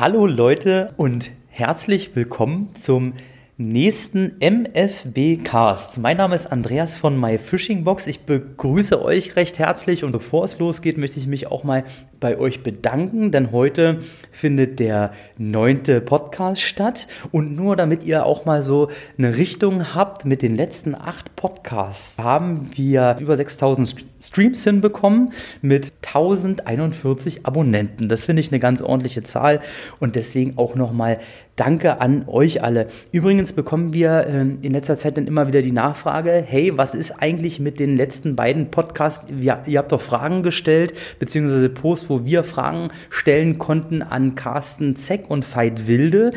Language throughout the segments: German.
Hallo Leute und herzlich willkommen zum nächsten MFB Cast. Mein Name ist Andreas von My Fishing Box. Ich begrüße euch recht herzlich und bevor es losgeht, möchte ich mich auch mal bei euch bedanken, denn heute findet der neunte Podcast statt und nur damit ihr auch mal so eine Richtung habt, mit den letzten acht Podcasts haben wir über 6000 Streams hinbekommen mit 1041 Abonnenten. Das finde ich eine ganz ordentliche Zahl und deswegen auch nochmal Danke an euch alle. Übrigens bekommen wir äh, in letzter Zeit dann immer wieder die Nachfrage, hey, was ist eigentlich mit den letzten beiden Podcasts? ihr habt doch Fragen gestellt, beziehungsweise Posts, wo wir Fragen stellen konnten an Carsten Zeck und Veit Wilde.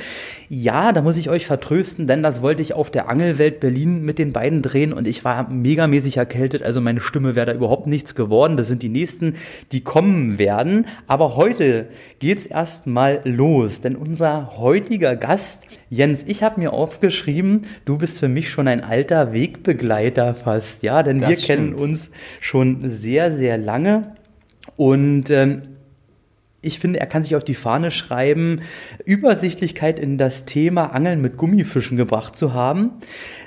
Ja, da muss ich euch vertrösten, denn das wollte ich auf der Angelwelt Berlin mit den beiden drehen und ich war megamäßig erkältet, also meine Stimme wäre da überhaupt nichts geworden. Das sind die nächsten, die kommen werden. Aber heute geht's erstmal los, denn unser heutiger Gast. Jens, ich habe mir aufgeschrieben, du bist für mich schon ein alter Wegbegleiter fast, ja, denn das wir stimmt. kennen uns schon sehr, sehr lange. Und ähm, ich finde, er kann sich auf die Fahne schreiben, Übersichtlichkeit in das Thema Angeln mit Gummifischen gebracht zu haben.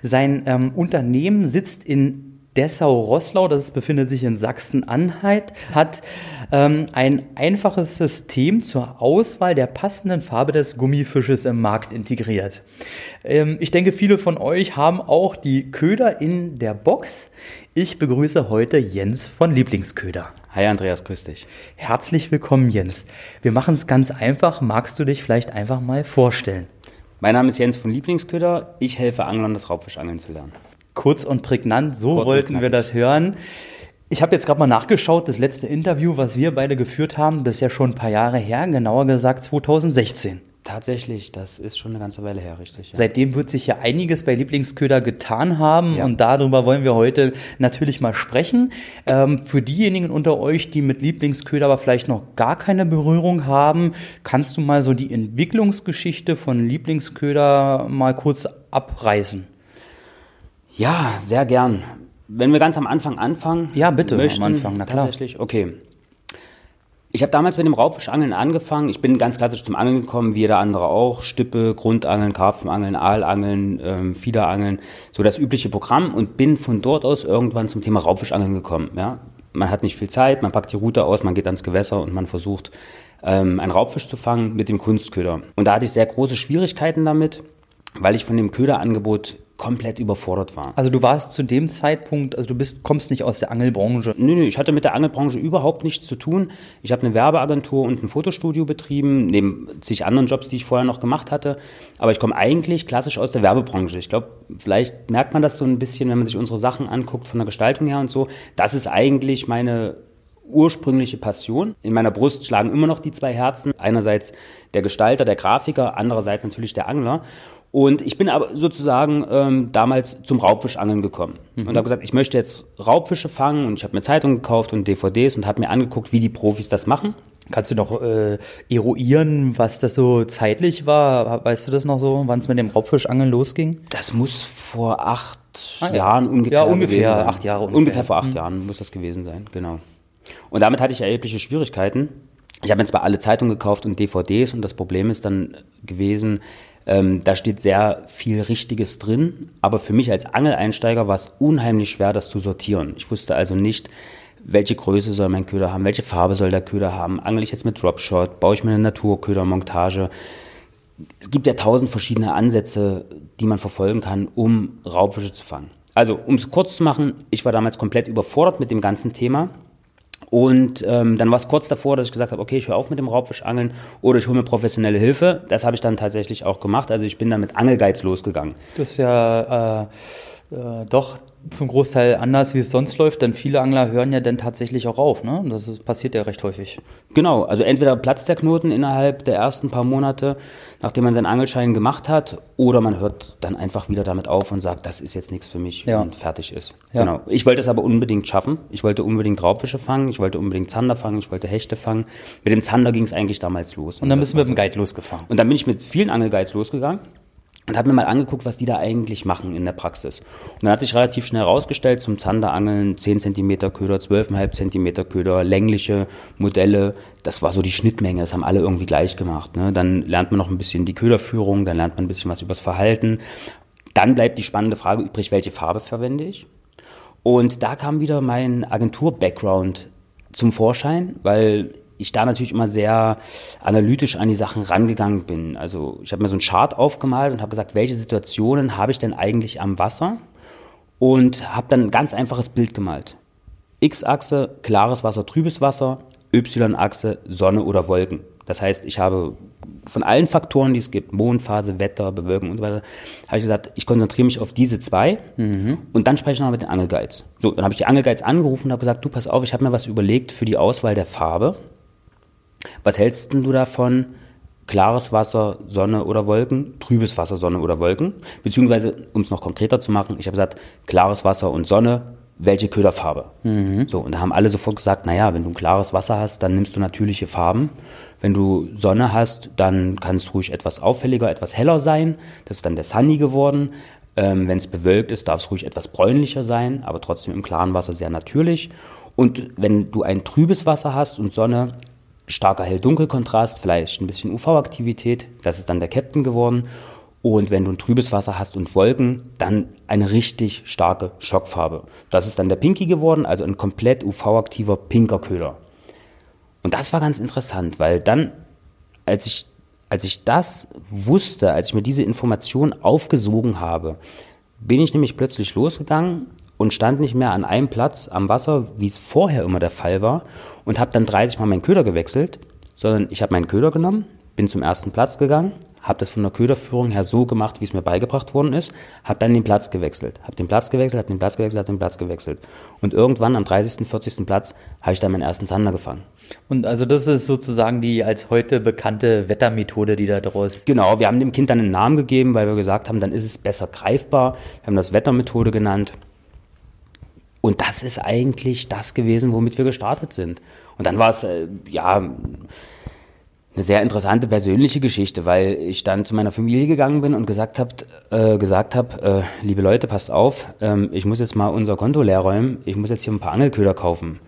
Sein ähm, Unternehmen sitzt in Dessau-Rosslau, das befindet sich in Sachsen-Anhalt, hat ähm, ein einfaches System zur Auswahl der passenden Farbe des Gummifisches im Markt integriert. Ähm, ich denke, viele von euch haben auch die Köder in der Box. Ich begrüße heute Jens von Lieblingsköder. Hi Andreas, grüß dich. Herzlich willkommen, Jens. Wir machen es ganz einfach. Magst du dich vielleicht einfach mal vorstellen? Mein Name ist Jens von Lieblingsköder. Ich helfe Anglern, das Raubfischangeln zu lernen. Kurz und prägnant, so Kurz wollten wir das hören. Ich habe jetzt gerade mal nachgeschaut, das letzte Interview, was wir beide geführt haben, das ist ja schon ein paar Jahre her, genauer gesagt 2016. Tatsächlich, das ist schon eine ganze Weile her, richtig. Ja. Seitdem wird sich ja einiges bei Lieblingsköder getan haben ja. und darüber wollen wir heute natürlich mal sprechen. Ähm, für diejenigen unter euch, die mit Lieblingsköder aber vielleicht noch gar keine Berührung haben, kannst du mal so die Entwicklungsgeschichte von Lieblingsköder mal kurz abreißen? Ja, sehr gern. Wenn wir ganz am Anfang anfangen. Ja, bitte, möchten, am Anfang, na klar. Tatsächlich, okay. Ich habe damals mit dem Raubfischangeln angefangen. Ich bin ganz klassisch zum Angeln gekommen, wie jeder andere auch. Stippe, Grundangeln, Karpfenangeln, Aalangeln, ähm, Fiederangeln, so das übliche Programm und bin von dort aus irgendwann zum Thema Raubfischangeln gekommen. Ja? Man hat nicht viel Zeit, man packt die Route aus, man geht ans Gewässer und man versucht, ähm, einen Raubfisch zu fangen mit dem Kunstköder. Und da hatte ich sehr große Schwierigkeiten damit, weil ich von dem Köderangebot komplett überfordert war. Also du warst zu dem Zeitpunkt, also du bist, kommst nicht aus der Angelbranche? Nö, nö, ich hatte mit der Angelbranche überhaupt nichts zu tun. Ich habe eine Werbeagentur und ein Fotostudio betrieben, neben sich anderen Jobs, die ich vorher noch gemacht hatte. Aber ich komme eigentlich klassisch aus der Werbebranche. Ich glaube, vielleicht merkt man das so ein bisschen, wenn man sich unsere Sachen anguckt, von der Gestaltung her und so. Das ist eigentlich meine ursprüngliche Passion. In meiner Brust schlagen immer noch die zwei Herzen. Einerseits der Gestalter, der Grafiker, andererseits natürlich der Angler. Und ich bin aber sozusagen ähm, damals zum Raubfischangeln gekommen mhm. und habe gesagt, ich möchte jetzt Raubfische fangen und ich habe mir Zeitungen gekauft und DVDs und habe mir angeguckt, wie die Profis das machen. Kannst du noch äh, eruieren, was das so zeitlich war? Weißt du das noch so, wann es mit dem Raubfischangeln losging? Das muss vor acht ah, ja. Jahren ungefähr. Ja, ungefähr acht Jahre. Ungefähr. ungefähr vor acht mhm. Jahren muss das gewesen sein, genau. Und damit hatte ich erhebliche Schwierigkeiten. Ich habe mir zwar alle Zeitungen gekauft und DVDs und das Problem ist dann gewesen, ähm, da steht sehr viel Richtiges drin, aber für mich als Angeleinsteiger war es unheimlich schwer, das zu sortieren. Ich wusste also nicht, welche Größe soll mein Köder haben, welche Farbe soll der Köder haben, angel ich jetzt mit Dropshot, baue ich mir eine Naturködermontage. Es gibt ja tausend verschiedene Ansätze, die man verfolgen kann, um Raubfische zu fangen. Also, um es kurz zu machen, ich war damals komplett überfordert mit dem ganzen Thema und ähm, dann war es kurz davor, dass ich gesagt habe, okay, ich höre auf mit dem Raubfischangeln oder ich hole mir professionelle Hilfe. Das habe ich dann tatsächlich auch gemacht. Also ich bin dann mit Angelgeiz losgegangen. Das ist ja äh, äh, doch zum Großteil anders, wie es sonst läuft, denn viele Angler hören ja dann tatsächlich auch auf. Ne? Das passiert ja recht häufig. Genau, also entweder platzt der Knoten innerhalb der ersten paar Monate, nachdem man seinen Angelschein gemacht hat, oder man hört dann einfach wieder damit auf und sagt, das ist jetzt nichts für mich ja. und fertig ist. Ja. Genau. Ich wollte es aber unbedingt schaffen. Ich wollte unbedingt Raubfische fangen, ich wollte unbedingt Zander fangen, ich wollte Hechte fangen. Mit dem Zander ging es eigentlich damals los. Und dann bist du mit dem Guide losgefahren. Und dann bin ich mit vielen Angelguides losgegangen und habe mir mal angeguckt, was die da eigentlich machen in der Praxis. Und dann hat sich relativ schnell herausgestellt, zum Zanderangeln 10 cm Köder, 12,5 cm Köder, längliche Modelle, das war so die Schnittmenge, das haben alle irgendwie gleich gemacht. Ne? Dann lernt man noch ein bisschen die Köderführung, dann lernt man ein bisschen was übers Verhalten. Dann bleibt die spannende Frage übrig, welche Farbe verwende ich? Und da kam wieder mein Agentur-Background zum Vorschein, weil ich da natürlich immer sehr analytisch an die Sachen rangegangen bin. Also ich habe mir so einen Chart aufgemalt und habe gesagt, welche Situationen habe ich denn eigentlich am Wasser? Und habe dann ein ganz einfaches Bild gemalt. X-Achse, klares Wasser, trübes Wasser, Y-Achse, Sonne oder Wolken. Das heißt, ich habe von allen Faktoren, die es gibt, Mondphase, Wetter, Bewölkung und so weiter, habe ich gesagt, ich konzentriere mich auf diese zwei mhm. und dann spreche ich nochmal mit den Angelguides. So, dann habe ich die Angelguides angerufen und habe gesagt, du pass auf, ich habe mir was überlegt für die Auswahl der Farbe. Was hältst du davon? Klares Wasser, Sonne oder Wolken, trübes Wasser, Sonne oder Wolken. Beziehungsweise, um es noch konkreter zu machen, ich habe gesagt, klares Wasser und Sonne, welche Köderfarbe? Mhm. So, und da haben alle sofort gesagt, naja, wenn du ein klares Wasser hast, dann nimmst du natürliche Farben. Wenn du Sonne hast, dann kann es ruhig etwas auffälliger, etwas heller sein. Das ist dann der Sunny geworden. Ähm, wenn es bewölkt ist, darf es ruhig etwas bräunlicher sein, aber trotzdem im klaren Wasser sehr natürlich. Und wenn du ein trübes Wasser hast und Sonne, starker Hell-Dunkel-Kontrast, vielleicht ein bisschen UV-Aktivität, das ist dann der Captain geworden. Und wenn du ein trübes Wasser hast und Wolken, dann eine richtig starke Schockfarbe. Das ist dann der Pinky geworden, also ein komplett UV-aktiver pinker Köder. Und das war ganz interessant, weil dann, als ich, als ich das wusste, als ich mir diese Information aufgesogen habe, bin ich nämlich plötzlich losgegangen und stand nicht mehr an einem Platz am Wasser, wie es vorher immer der Fall war, und habe dann 30 Mal meinen Köder gewechselt, sondern ich habe meinen Köder genommen, bin zum ersten Platz gegangen, habe das von der Köderführung her so gemacht, wie es mir beigebracht worden ist, habe dann den Platz gewechselt, habe den Platz gewechselt, habe den Platz gewechselt, habe den Platz gewechselt. Und irgendwann am 30., 40. Platz habe ich dann meinen ersten Zander gefangen. Und also das ist sozusagen die als heute bekannte Wettermethode, die da draus... Genau, wir haben dem Kind dann einen Namen gegeben, weil wir gesagt haben, dann ist es besser greifbar. Wir haben das Wettermethode genannt. Und das ist eigentlich das gewesen, womit wir gestartet sind. Und dann war es, äh, ja, eine sehr interessante persönliche Geschichte, weil ich dann zu meiner Familie gegangen bin und gesagt habe, äh, gesagt äh, liebe Leute, passt auf, ähm, ich muss jetzt mal unser Konto leer räumen, ich muss jetzt hier ein paar Angelköder kaufen.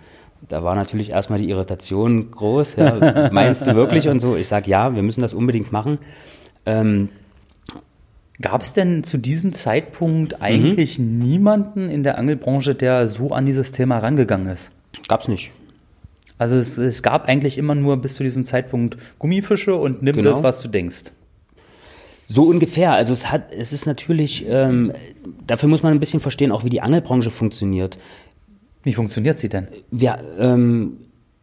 Da war natürlich erstmal die Irritation groß. Ja, meinst du wirklich und so? Ich sage ja, wir müssen das unbedingt machen. Ähm, Gab es denn zu diesem Zeitpunkt eigentlich mhm. niemanden in der Angelbranche, der so an dieses Thema rangegangen ist? Gab es nicht. Also es, es, gab eigentlich immer nur bis zu diesem Zeitpunkt Gummifische und nimm genau. das, was du denkst. So ungefähr. Also es hat, es ist natürlich, ähm, dafür muss man ein bisschen verstehen, auch wie die Angelbranche funktioniert. Wie funktioniert sie denn? Wir, ähm,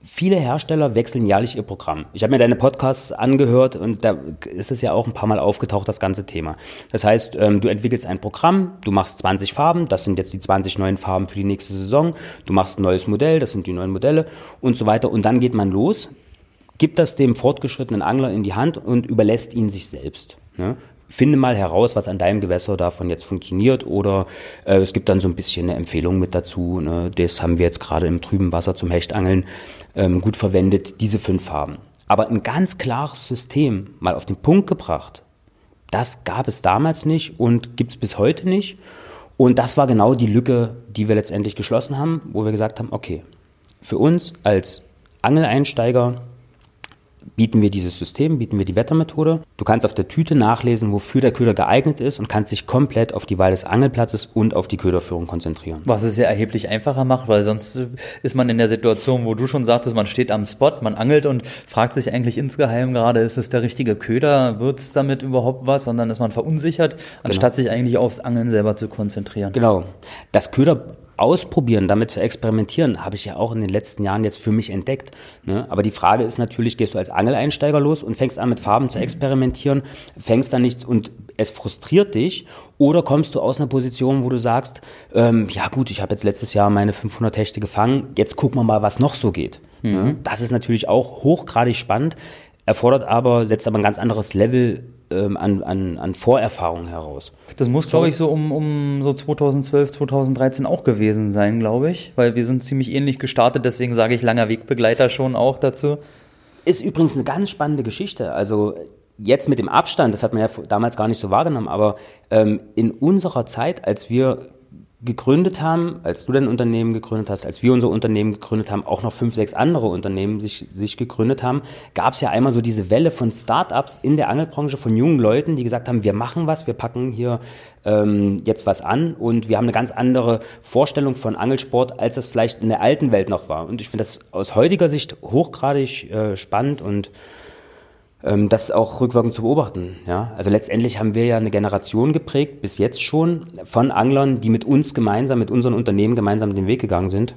Viele Hersteller wechseln jährlich ihr Programm. Ich habe mir deine Podcasts angehört und da ist es ja auch ein paar Mal aufgetaucht, das ganze Thema. Das heißt, ähm, du entwickelst ein Programm, du machst 20 Farben, das sind jetzt die 20 neuen Farben für die nächste Saison, du machst ein neues Modell, das sind die neuen Modelle und so weiter. Und dann geht man los, gibt das dem fortgeschrittenen Angler in die Hand und überlässt ihn sich selbst. Ne? Finde mal heraus, was an deinem Gewässer davon jetzt funktioniert oder äh, es gibt dann so ein bisschen eine Empfehlung mit dazu. Ne? Das haben wir jetzt gerade im trüben Wasser zum Hechtangeln ähm, gut verwendet, diese fünf Farben. Aber ein ganz klares System mal auf den Punkt gebracht, das gab es damals nicht und gibt es bis heute nicht. Und das war genau die Lücke, die wir letztendlich geschlossen haben, wo wir gesagt haben, okay, für uns als Angeleinsteiger bieten wir dieses System, bieten wir die Wettermethode. Du kannst auf der Tüte nachlesen, wofür der Köder geeignet ist und kannst dich komplett auf die Wahl des Angelplatzes und auf die Köderführung konzentrieren. Was es ja erheblich einfacher macht, weil sonst ist man in der Situation, wo du schon sagtest, man steht am Spot, man angelt und fragt sich eigentlich insgeheim gerade, ist es der richtige Köder, wird es damit überhaupt was, sondern ist man verunsichert, anstatt genau. sich eigentlich aufs Angeln selber zu konzentrieren. Genau. Das Köder ausprobieren, damit zu experimentieren, habe ich ja auch in den letzten Jahren jetzt für mich entdeckt. Ne? Aber die Frage ist natürlich, gehst du als Angeleinsteiger los und fängst an mit Farben zu experimentieren, fängst dann nichts und es frustriert dich oder kommst du aus einer Position, wo du sagst, ähm, ja gut, ich habe jetzt letztes Jahr meine 500 Hechte gefangen, jetzt gucken wir mal, was noch so geht. Ne? Mhm. Das ist natürlich auch hochgradig spannend, erfordert aber, setzt aber ein ganz anderes Level ähm, an, an, an Vorerfahrung heraus. Das muss, glaube ich, so um, um so 2012, 2013 auch gewesen sein, glaube ich, weil wir sind ziemlich ähnlich gestartet, deswegen sage ich langer Wegbegleiter schon auch dazu. Ist übrigens eine ganz spannende Geschichte. Also jetzt mit dem Abstand, das hat man ja damals gar nicht so wahrgenommen, aber ähm, in unserer Zeit, als wir gegründet haben, als du dein Unternehmen gegründet hast, als wir unser Unternehmen gegründet haben, auch noch fünf, sechs andere Unternehmen sich, sich gegründet haben, gab es ja einmal so diese Welle von Startups in der Angelbranche, von jungen Leuten, die gesagt haben, wir machen was, wir packen hier ähm, jetzt was an und wir haben eine ganz andere Vorstellung von Angelsport, als das vielleicht in der alten Welt noch war. Und ich finde das aus heutiger Sicht hochgradig äh, spannend und ähm, das auch rückwirkend zu beobachten. Ja? Also letztendlich haben wir ja eine Generation geprägt, bis jetzt schon, von Anglern, die mit uns gemeinsam, mit unseren Unternehmen gemeinsam den Weg gegangen sind.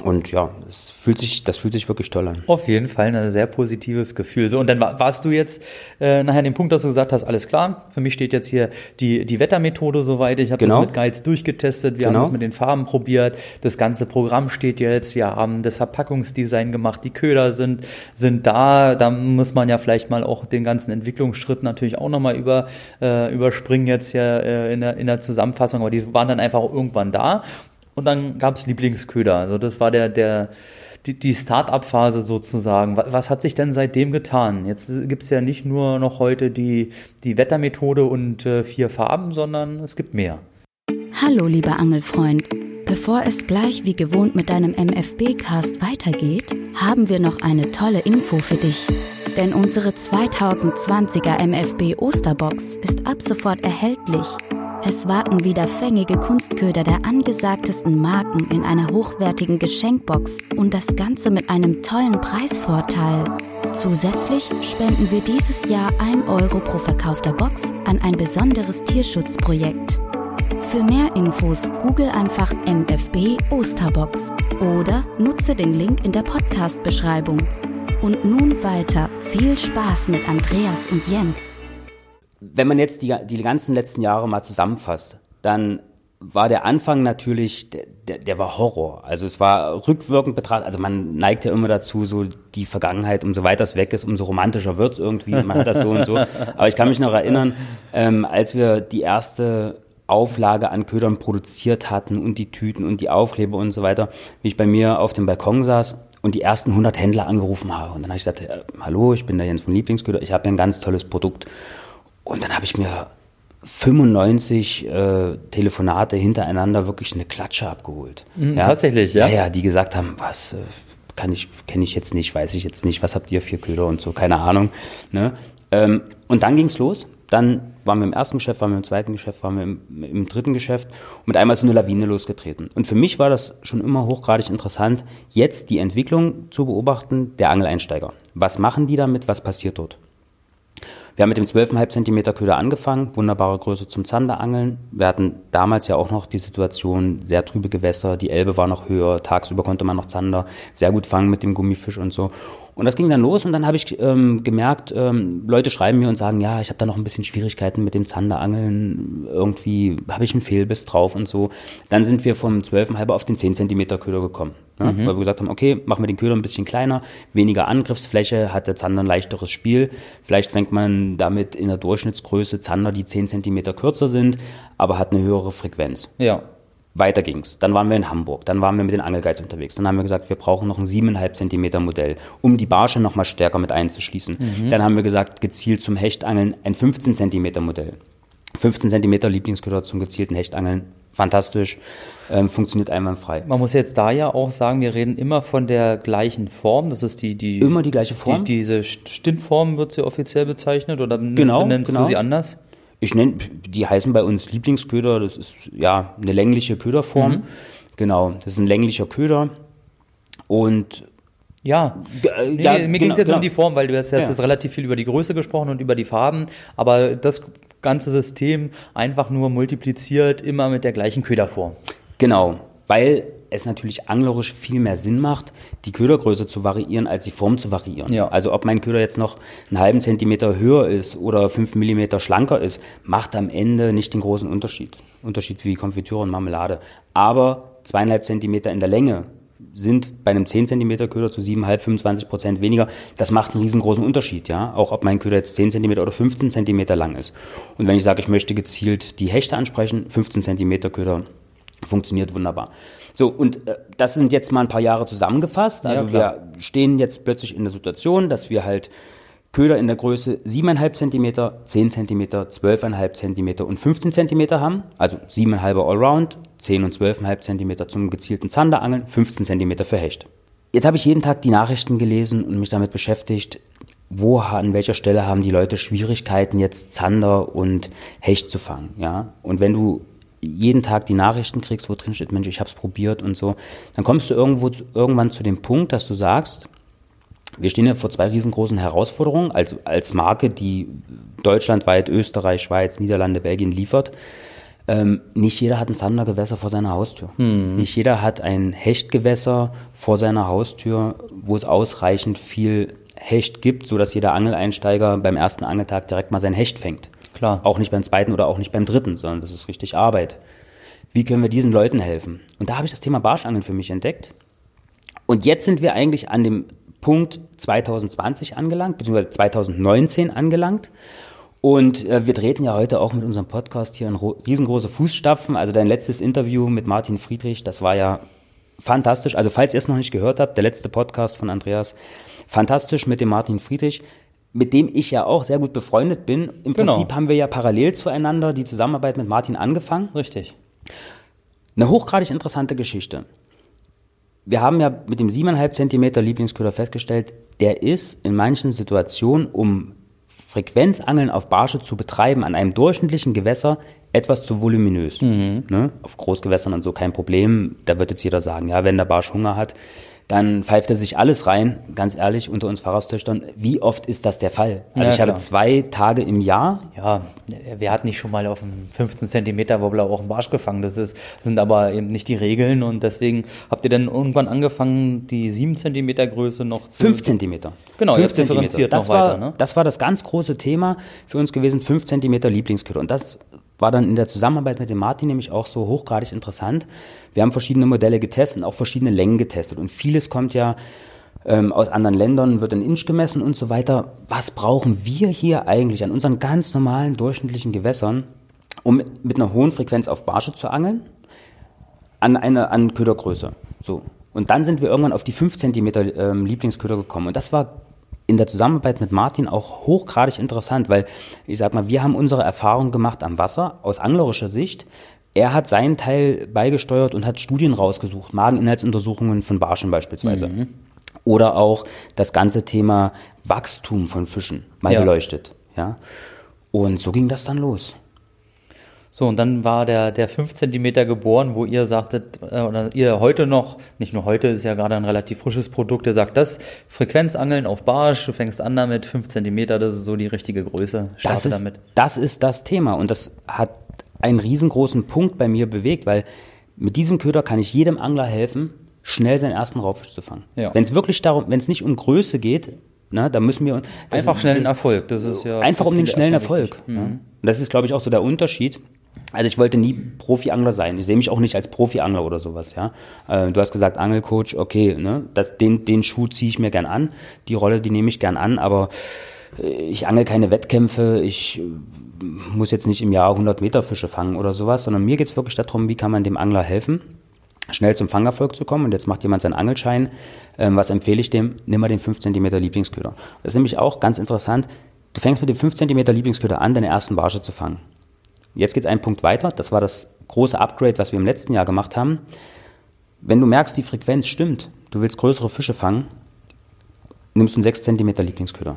Und ja, das fühlt sich, das fühlt sich wirklich toll an. Auf jeden Fall ein sehr positives Gefühl. So, und dann warst du jetzt äh, nachher an dem Punkt, dass du gesagt hast, alles klar, für mich steht jetzt hier die, die Wettermethode soweit. Ich habe genau. das mit Guides durchgetestet, wir genau. haben das mit den Farben probiert, das ganze Programm steht jetzt, wir haben das Verpackungsdesign gemacht, die Köder sind, sind da. Da muss man ja vielleicht mal auch den ganzen Entwicklungsschritt natürlich auch nochmal über, äh, überspringen jetzt hier äh, in, der, in der Zusammenfassung, aber die waren dann einfach irgendwann da. Und dann gab es Lieblingsköder. Also das war der, der, die, die Start-up-Phase sozusagen. Was, was, hat sich denn seitdem getan? Jetzt gibt es ja nicht nur noch heute die, die Wettermethode und äh, vier Farben, sondern es gibt mehr. Hallo, lieber Angelfreund. Bevor es gleich wie gewohnt mit deinem MFB-Cast weitergeht, haben wir noch eine tolle Info für dich. Denn unsere 2020er MFB Osterbox ist ab sofort erhältlich es warten wieder fängige Kunstköder der angesagtesten Marken in einer hochwertigen Geschenkbox und das Ganze mit einem tollen Preisvorteil. Zusätzlich spenden wir dieses Jahr 1 Euro pro verkaufter Box an ein besonderes Tierschutzprojekt. Für mehr Infos google einfach MFB Osterbox oder nutze den Link in der Podcast-Beschreibung. Und nun weiter. Viel Spaß mit Andreas und Jens wenn man jetzt die, die ganzen letzten Jahre mal zusammenfasst, dann war der Anfang natürlich, der, der, der, war Horror. Also es war rückwirkend betrachtet, also man neigt ja immer dazu, so die Vergangenheit, umso weiter es weg ist, umso romantischer wird es irgendwie. Man hat das so und so. Aber ich kann mich noch erinnern, ähm, als wir die erste Auflage an Ködern produziert hatten und die Tüten und die Aufkleber und so weiter, wie ich bei mir auf dem Balkon saß und die ersten 100 Händler angerufen habe. Und dann habe ich gesagt, äh, hallo, ich bin der Jens von Lieblingsköder, ich habe hier ein ganz tolles Produkt. Und dann habe ich mir 95 äh, Telefonate hintereinander wirklich eine Klatsche abgeholt. Mhm, ja? Tatsächlich, ja? Ja, ja, die gesagt haben, was äh, kann ich, kenne ich jetzt nicht, weiß ich jetzt nicht, was habt ihr für Köder und so, keine Ahnung. Ne? Ähm, und dann ging es los. Dann waren wir im ersten Geschäft, waren wir im zweiten Geschäft, waren wir im, im dritten Geschäft und mit einmal ist so eine Lawine losgetreten. Und für mich war das schon immer hochgradig interessant, jetzt die Entwicklung zu beobachten der Angeleinsteiger. Was machen die damit? Was passiert dort? Wir haben mit dem 12,5 cm Köder angefangen, wunderbare Größe zum Zanderangeln. Wir hatten damals ja auch noch die Situation, sehr trübe Gewässer, die Elbe war noch höher, tagsüber konnte man noch Zander sehr gut fangen mit dem Gummifisch und so. Und das ging dann los und dann habe ich ähm, gemerkt, ähm, Leute schreiben mir und sagen, ja, ich habe da noch ein bisschen Schwierigkeiten mit dem Zanderangeln, irgendwie habe ich einen Fehlbiss drauf und so. Dann sind wir vom 12,5 auf den 10 cm Köder gekommen. Ja, mhm. Weil wir gesagt haben, okay, machen wir den Köder ein bisschen kleiner, weniger Angriffsfläche, hat der Zander ein leichteres Spiel. Vielleicht fängt man damit in der Durchschnittsgröße Zander, die 10 cm kürzer sind, aber hat eine höhere Frequenz. Ja. Weiter ging's. Dann waren wir in Hamburg. Dann waren wir mit den Angelgeiz unterwegs. Dann haben wir gesagt, wir brauchen noch ein 7,5 Zentimeter Modell, um die Barsche noch mal stärker mit einzuschließen. Mhm. Dann haben wir gesagt, gezielt zum Hechtangeln ein 15 Zentimeter Modell. 15 Zentimeter Lieblingsköder zum gezielten Hechtangeln. Fantastisch. Ähm, funktioniert einwandfrei. Man muss jetzt da ja auch sagen, wir reden immer von der gleichen Form. Das ist die, die immer die gleiche Form. Die, diese Stintform wird sie offiziell bezeichnet oder genau, nennst genau. du sie anders? Ich nenne, die heißen bei uns Lieblingsköder, das ist ja eine längliche Köderform. Mhm. Genau, das ist ein länglicher Köder. Und ja, äh, nee, ja, mir ging es genau, jetzt genau. um die Form, weil du hast jetzt, ja. relativ viel über die Größe gesprochen und über die Farben, aber das ganze System einfach nur multipliziert immer mit der gleichen Köderform. Genau, weil es natürlich anglerisch viel mehr Sinn macht, die Ködergröße zu variieren, als die Form zu variieren. Ja. Also ob mein Köder jetzt noch einen halben Zentimeter höher ist oder fünf Millimeter schlanker ist, macht am Ende nicht den großen Unterschied. Unterschied wie Konfitüre und Marmelade. Aber zweieinhalb Zentimeter in der Länge sind bei einem 10 cm Köder zu 7,5, 25 Prozent weniger. Das macht einen riesengroßen Unterschied, ja. Auch ob mein Köder jetzt 10 cm oder 15 cm lang ist. Und wenn ich sage, ich möchte gezielt die Hechte ansprechen, 15 cm Köder funktioniert wunderbar. So, und äh, das sind jetzt mal ein paar Jahre zusammengefasst. Also ja, wir stehen jetzt plötzlich in der Situation, dass wir halt Köder in der Größe 7,5 cm, 10 cm, 12,5 cm und 15 cm haben, also 7,5 Allround, 10 und 12,5 cm zum gezielten Zanderangeln, 15 cm für Hecht. Jetzt habe ich jeden Tag die Nachrichten gelesen und mich damit beschäftigt, wo, an welcher Stelle haben die Leute Schwierigkeiten, jetzt Zander und Hecht zu fangen. Ja? Und wenn du jeden Tag die Nachrichten kriegst, wo drin steht, Mensch, ich habe es probiert und so, dann kommst du irgendwo irgendwann zu dem Punkt, dass du sagst, wir stehen ja vor zwei riesengroßen Herausforderungen als, als Marke, die deutschlandweit Österreich, Schweiz, Niederlande, Belgien liefert. Ähm, nicht jeder hat ein Zandergewässer vor seiner Haustür. Hm. Nicht jeder hat ein Hechtgewässer vor seiner Haustür, wo es ausreichend viel Hecht gibt, sodass jeder Angeleinsteiger beim ersten Angeltag direkt mal sein Hecht fängt. Klar. Auch nicht beim zweiten oder auch nicht beim dritten, sondern das ist richtig Arbeit. Wie können wir diesen Leuten helfen? Und da habe ich das Thema Barschangeln für mich entdeckt. Und jetzt sind wir eigentlich an dem Punkt 2020 angelangt, beziehungsweise 2019 angelangt. Und äh, wir treten ja heute auch mit unserem Podcast hier in riesengroße Fußstapfen. Also dein letztes Interview mit Martin Friedrich, das war ja fantastisch. Also falls ihr es noch nicht gehört habt, der letzte Podcast von Andreas, fantastisch mit dem Martin Friedrich, mit dem ich ja auch sehr gut befreundet bin. Im genau. Prinzip haben wir ja parallel zueinander die Zusammenarbeit mit Martin angefangen. Richtig. Eine hochgradig interessante Geschichte. Wir haben ja mit dem 7,5 cm Lieblingsköder festgestellt, der ist in manchen Situationen, um Frequenzangeln auf Barsche zu betreiben, an einem durchschnittlichen Gewässer etwas zu voluminös. Mhm. Ne? Auf Großgewässern und so kein Problem. Da wird jetzt jeder sagen, ja, wenn der Barsch Hunger hat, dann pfeift er sich alles rein, ganz ehrlich, unter uns Pfarrerstöchtern. Wie oft ist das der Fall? Also ja, ich klar. habe zwei Tage im Jahr. Ja, wer hat nicht schon mal auf einem 15 Zentimeter Wobbler auch einen Barsch gefangen? Das ist, sind aber eben nicht die Regeln und deswegen habt ihr dann irgendwann angefangen, die 7 Zentimeter Größe noch zu... 5 Zentimeter. Genau, jetzt differenziert das noch war, weiter. Ne? Das war das ganz große Thema für uns gewesen, 5 Zentimeter Lieblingsköder. Und das war dann in der Zusammenarbeit mit dem Martin nämlich auch so hochgradig interessant. Wir haben verschiedene Modelle getestet und auch verschiedene Längen getestet. Und vieles kommt ja ähm, aus anderen Ländern, wird in Inch gemessen und so weiter. Was brauchen wir hier eigentlich an unseren ganz normalen durchschnittlichen Gewässern, um mit einer hohen Frequenz auf Barsche zu angeln? An eine an Ködergröße. So. Und dann sind wir irgendwann auf die 5 cm ähm, Lieblingsköder gekommen. Und das war in der Zusammenarbeit mit Martin auch hochgradig interessant, weil ich sag mal, wir haben unsere Erfahrung gemacht am Wasser aus anglerischer Sicht. Er hat seinen Teil beigesteuert und hat Studien rausgesucht, Mageninhaltsuntersuchungen von Barschen beispielsweise. Mhm. Oder auch das ganze Thema Wachstum von Fischen mal ja. beleuchtet. Ja? Und so ging das dann los. So, und dann war der, der 5 cm geboren, wo ihr sagtet, äh, oder ihr heute noch, nicht nur heute, ist ja gerade ein relativ frisches Produkt, ihr sagt das, Frequenzangeln auf Barsch, du fängst an damit, 5 cm, das ist so die richtige Größe, das ist, damit. Das ist das Thema und das hat einen riesengroßen Punkt bei mir bewegt, weil mit diesem Köder kann ich jedem Angler helfen, schnell seinen ersten Raubfisch zu fangen. Ja. Wenn es wirklich darum, wenn es nicht um Größe geht, na, da müssen wir einfach schnell den Erfolg. Das ist ja einfach um den schnellen Erfolg. Mhm. Ja. Und das ist, glaube ich, auch so der Unterschied. Also ich wollte nie Profi-Angler sein. Ich sehe mich auch nicht als Profi-Angler oder sowas, ja. Äh, du hast gesagt, Angelcoach, okay, ne, das, den, den Schuh ziehe ich mir gern an. Die Rolle, die nehme ich gern an, aber äh, ich angel keine Wettkämpfe, ich äh, muss jetzt nicht im Jahr 100 Meter Fische fangen oder sowas, sondern mir geht es wirklich darum, wie kann man dem Angler helfen, schnell zum Fangerfolg zu kommen. Und jetzt macht jemand seinen Angelschein. Ähm, was empfehle ich dem? Nimm mal den 5 cm Lieblingsköder. Das ist nämlich auch ganz interessant. Du fängst mit dem 5 cm Lieblingsköder an, deine ersten Barsche zu fangen. Jetzt geht es einen Punkt weiter. Das war das große Upgrade, was wir im letzten Jahr gemacht haben. Wenn du merkst, die Frequenz stimmt, du willst größere Fische fangen, nimmst du einen 6 cm Lieblingsköder.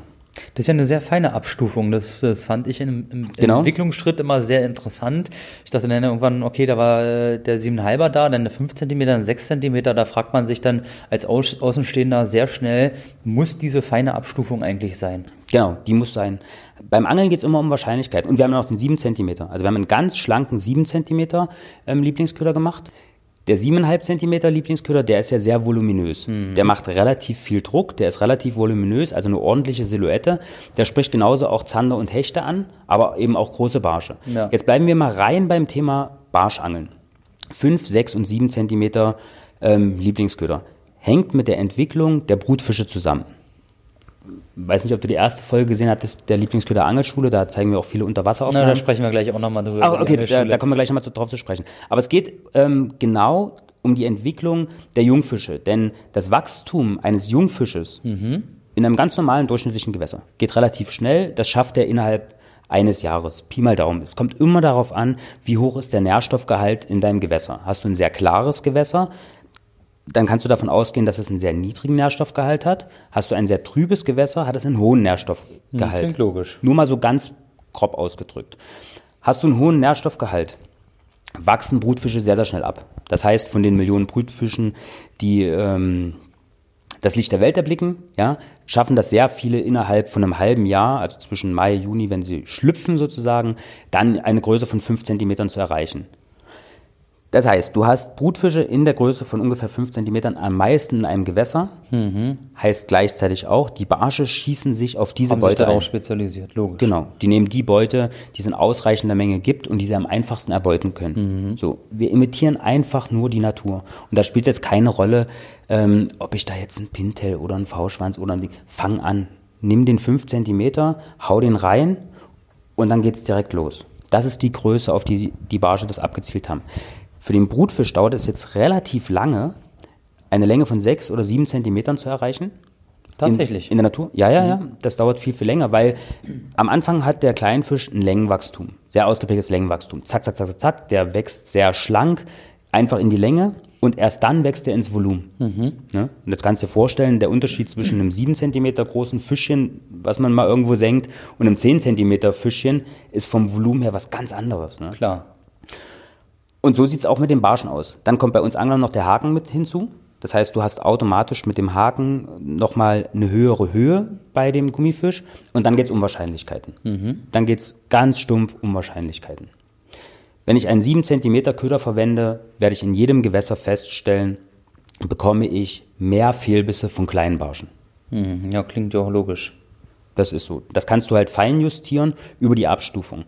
Das ist ja eine sehr feine Abstufung. Das, das fand ich im, im genau. Entwicklungsschritt immer sehr interessant. Ich dachte dann irgendwann, okay, da war äh, der 7,5er da, dann der 5 cm, ein 6 cm. Da fragt man sich dann als Außenstehender sehr schnell, muss diese feine Abstufung eigentlich sein? Genau, die muss sein. Beim Angeln geht es immer um Wahrscheinlichkeit. Und wir haben noch den 7 cm. Also wir haben einen ganz schlanken 7 cm ähm, Lieblingsköder gemacht. Der 7,5 cm Lieblingsköder, der ist ja sehr voluminös. Mhm. Der macht relativ viel Druck, der ist relativ voluminös, also eine ordentliche Silhouette. Der spricht genauso auch Zander und Hechte an, aber eben auch große Barsche. Ja. Jetzt bleiben wir mal rein beim Thema Barschangeln. 5, 6 und 7 cm ähm, Lieblingsköder. Hängt mit der Entwicklung der Brutfische zusammen weiß nicht, ob du die erste Folge gesehen hattest, der Lieblingsköder Angelschule, da zeigen wir auch viele Unterwasseraufnahmen. Na, da sprechen wir gleich auch nochmal drüber. Ah, okay, da, da, kommen wir gleich nochmal drauf zu sprechen. Aber es geht ähm, genau um die Entwicklung der Jungfische, denn das Wachstum eines Jungfisches, mhm. in einem ganz normalen durchschnittlichen Gewässer. Geht relativ schnell, das schafft er innerhalb eines Jahres. Pi mal Daumen. Es kommt immer darauf an, wie hoch ist der Nährstoffgehalt in deinem Gewässer. Hast du ein sehr klares Gewässer, dann kannst du davon ausgehen, dass es einen sehr niedrigen Nährstoffgehalt hat. Hast du ein sehr trübes Gewässer, hat es einen hohen Nährstoffgehalt. Klingt logisch. Nur mal so ganz grob ausgedrückt. Hast du einen hohen Nährstoffgehalt, wachsen Brutfische sehr, sehr schnell ab. Das heißt, von den Millionen Brutfischen, die ähm, das Licht der Welt erblicken, ja, schaffen das sehr viele innerhalb von einem halben Jahr, also zwischen Mai, Juni, wenn sie schlüpfen sozusagen, dann eine Größe von fünf Zentimetern zu erreichen. Das heißt, du hast Brutfische in der Größe von ungefähr 5 cm am meisten in einem Gewässer. Mhm. Heißt gleichzeitig auch, die Barsche schießen sich auf diese Haben Beute sich darauf ein. spezialisiert, logisch. Genau, die nehmen die Beute, die es in ausreichender Menge gibt und die sie am einfachsten erbeuten können. Mhm. So, wir imitieren einfach nur die Natur. Und da spielt jetzt keine Rolle, ähm, ob ich da jetzt ein Pintel oder ein V-Schwanz oder ein Ding. Fang an, nimm den 5 cm, hau den rein und dann geht's direkt los. Das ist die Größe, auf die die Barsche das abgezielt haben. Für den Brutfisch dauert es jetzt relativ lange, eine Länge von sechs oder sieben Zentimetern zu erreichen. Tatsächlich. In, in der Natur? Ja, ja, ja. Das dauert viel, viel länger, weil am Anfang hat der Kleinfisch ein Längenwachstum. Sehr ausgeprägtes Längenwachstum. Zack, zack, zack, zack, zack. Der wächst sehr schlank, einfach in die Länge und erst dann wächst er ins Volumen. Ne? Und jetzt kannst du dir vorstellen, der Unterschied zwischen einem 7 cm großen Fischchen, was man mal irgendwo senkt, und einem 10 cm Fischchen ist vom Volumen her was ganz anderes. Ne? Klar. Und so sieht es auch mit den Barschen aus. Dann kommt bei uns Anglern noch der Haken mit hinzu. Das heißt, du hast automatisch mit dem Haken nochmal eine höhere Höhe bei dem Gummifisch und dann geht es um Wahrscheinlichkeiten. Dann geht es ganz stumpf um Wahrscheinlichkeiten. Wenn ich einen 7 cm Köder verwende, werde ich in jedem Gewässer feststellen, bekomme ich mehr Fehlbisse von kleinen Barschen. Mhm. Ja, klingt ja auch logisch. Das ist so. Das kannst du halt fein justieren über die Abstufung.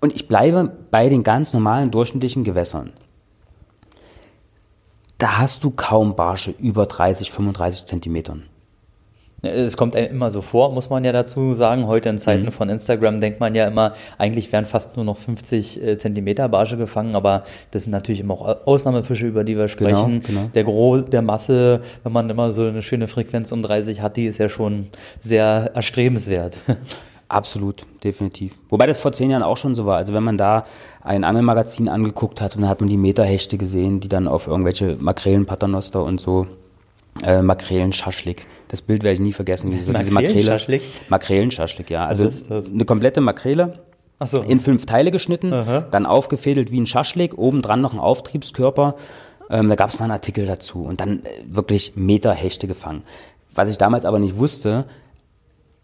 Und ich bleibe bei den ganz normalen durchschnittlichen Gewässern. Da hast du kaum Barsche über 30, 35 Zentimetern. Es kommt einem immer so vor, muss man ja dazu sagen. Heute in Zeiten Mhm. von Instagram denkt man ja immer, eigentlich wären fast nur noch 50 äh, Zentimeter Barsche gefangen, aber das sind natürlich immer auch Ausnahmefische, über die wir sprechen. genau. Der Gros der Masse, wenn man immer so eine schöne Frequenz um 30 hat, die ist ja schon sehr erstrebenswert. Absolut, definitiv. Wobei das vor zehn Jahren auch schon so war. Also wenn man da ein Angelmagazin angeguckt hat und dann hat man die Meterhechte gesehen, die dann auf irgendwelche Makrelen, Paternoster und so äh, Makrelen Schaschlik. Das Bild werde ich nie vergessen. Wie so diese Makrele. Makrelen-Schaschlik? Makrelen Schaschlik, ja. Also eine komplette Makrele Ach so. in fünf Teile geschnitten, Aha. dann aufgefädelt wie ein Schaschlik, obendran noch ein Auftriebskörper. Ähm, da gab es mal einen Artikel dazu und dann äh, wirklich Meterhechte gefangen. Was ich damals aber nicht wusste,